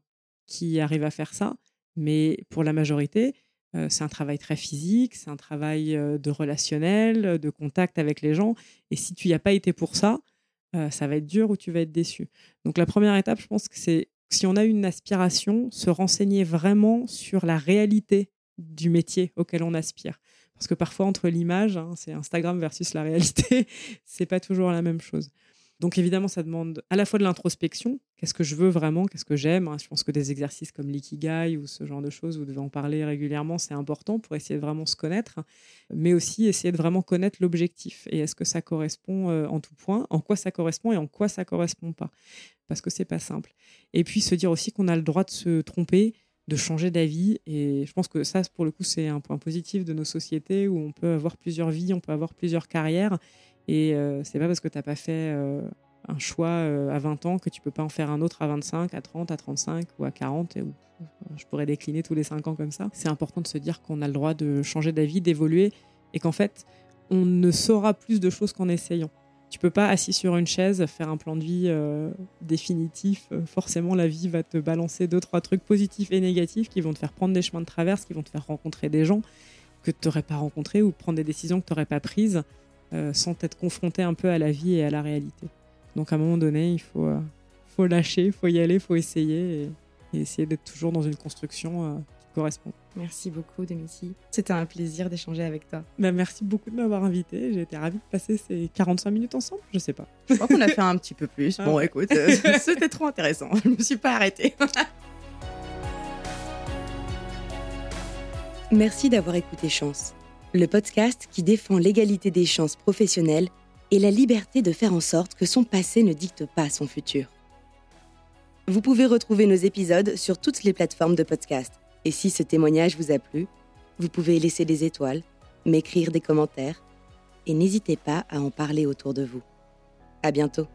[SPEAKER 2] qui arrivent à faire ça, mais pour la majorité, euh, c'est un travail très physique, c'est un travail de relationnel, de contact avec les gens. Et si tu n'y as pas été pour ça, ça va être dur ou tu vas être déçu. Donc la première étape, je pense que c'est si on a une aspiration, se renseigner vraiment sur la réalité du métier auquel on aspire. Parce que parfois, entre l'image, hein, c'est Instagram versus la réalité, <laughs> c'est pas toujours la même chose. Donc évidemment, ça demande à la fois de l'introspection, qu'est-ce que je veux vraiment, qu'est-ce que j'aime? Je pense que des exercices comme l'ikigai ou ce genre de choses, vous devez en parler régulièrement, c'est important pour essayer de vraiment se connaître, mais aussi essayer de vraiment connaître l'objectif. Et est-ce que ça correspond euh, en tout point, en quoi ça correspond et en quoi ça correspond pas? Parce que c'est pas simple. Et puis se dire aussi qu'on a le droit de se tromper, de changer d'avis. Et je pense que ça, pour le coup, c'est un point positif de nos sociétés où on peut avoir plusieurs vies, on peut avoir plusieurs carrières. Et euh, c'est pas parce que tu n'as pas fait euh, un choix euh, à 20 ans que tu peux pas en faire un autre à 25, à 30, à 35 ou à 40. Et, je pourrais décliner tous les 5 ans comme ça. C'est important de se dire qu'on a le droit de changer d'avis, d'évoluer et qu'en fait, on ne saura plus de choses qu'en essayant. Tu peux pas, assis sur une chaise, faire un plan de vie euh, définitif. Euh, forcément, la vie va te balancer deux, trois trucs positifs et négatifs qui vont te faire prendre des chemins de traverse, qui vont te faire rencontrer des gens que tu n'aurais pas rencontrés ou prendre des décisions que tu n'aurais pas prises euh, sans t'être confronté un peu à la vie et à la réalité. Donc, à un moment donné, il faut, faut lâcher, il faut y aller, il faut essayer et, essayer d'être toujours dans une construction correspond.
[SPEAKER 1] Merci beaucoup, Demissi. C'était un plaisir d'échanger avec toi.
[SPEAKER 2] Bah, merci beaucoup de m'avoir invité. J'ai été ravie de passer ces 45 minutes ensemble. Je sais pas.
[SPEAKER 1] Je crois qu'on a fait un petit peu plus. <laughs> Bon, ah. écoute, euh, <laughs> c'était trop intéressant. Je me suis pas arrêtée. <laughs> Merci d'avoir écouté Chance, le podcast qui défend l'égalité des chances professionnelles et la liberté de faire en sorte que son passé ne dicte pas son futur. Vous pouvez retrouver nos épisodes sur toutes les plateformes de podcast et si ce témoignage vous a plu, vous pouvez laisser des étoiles, m'écrire des commentaires et n'hésitez pas à en parler autour de vous. À bientôt!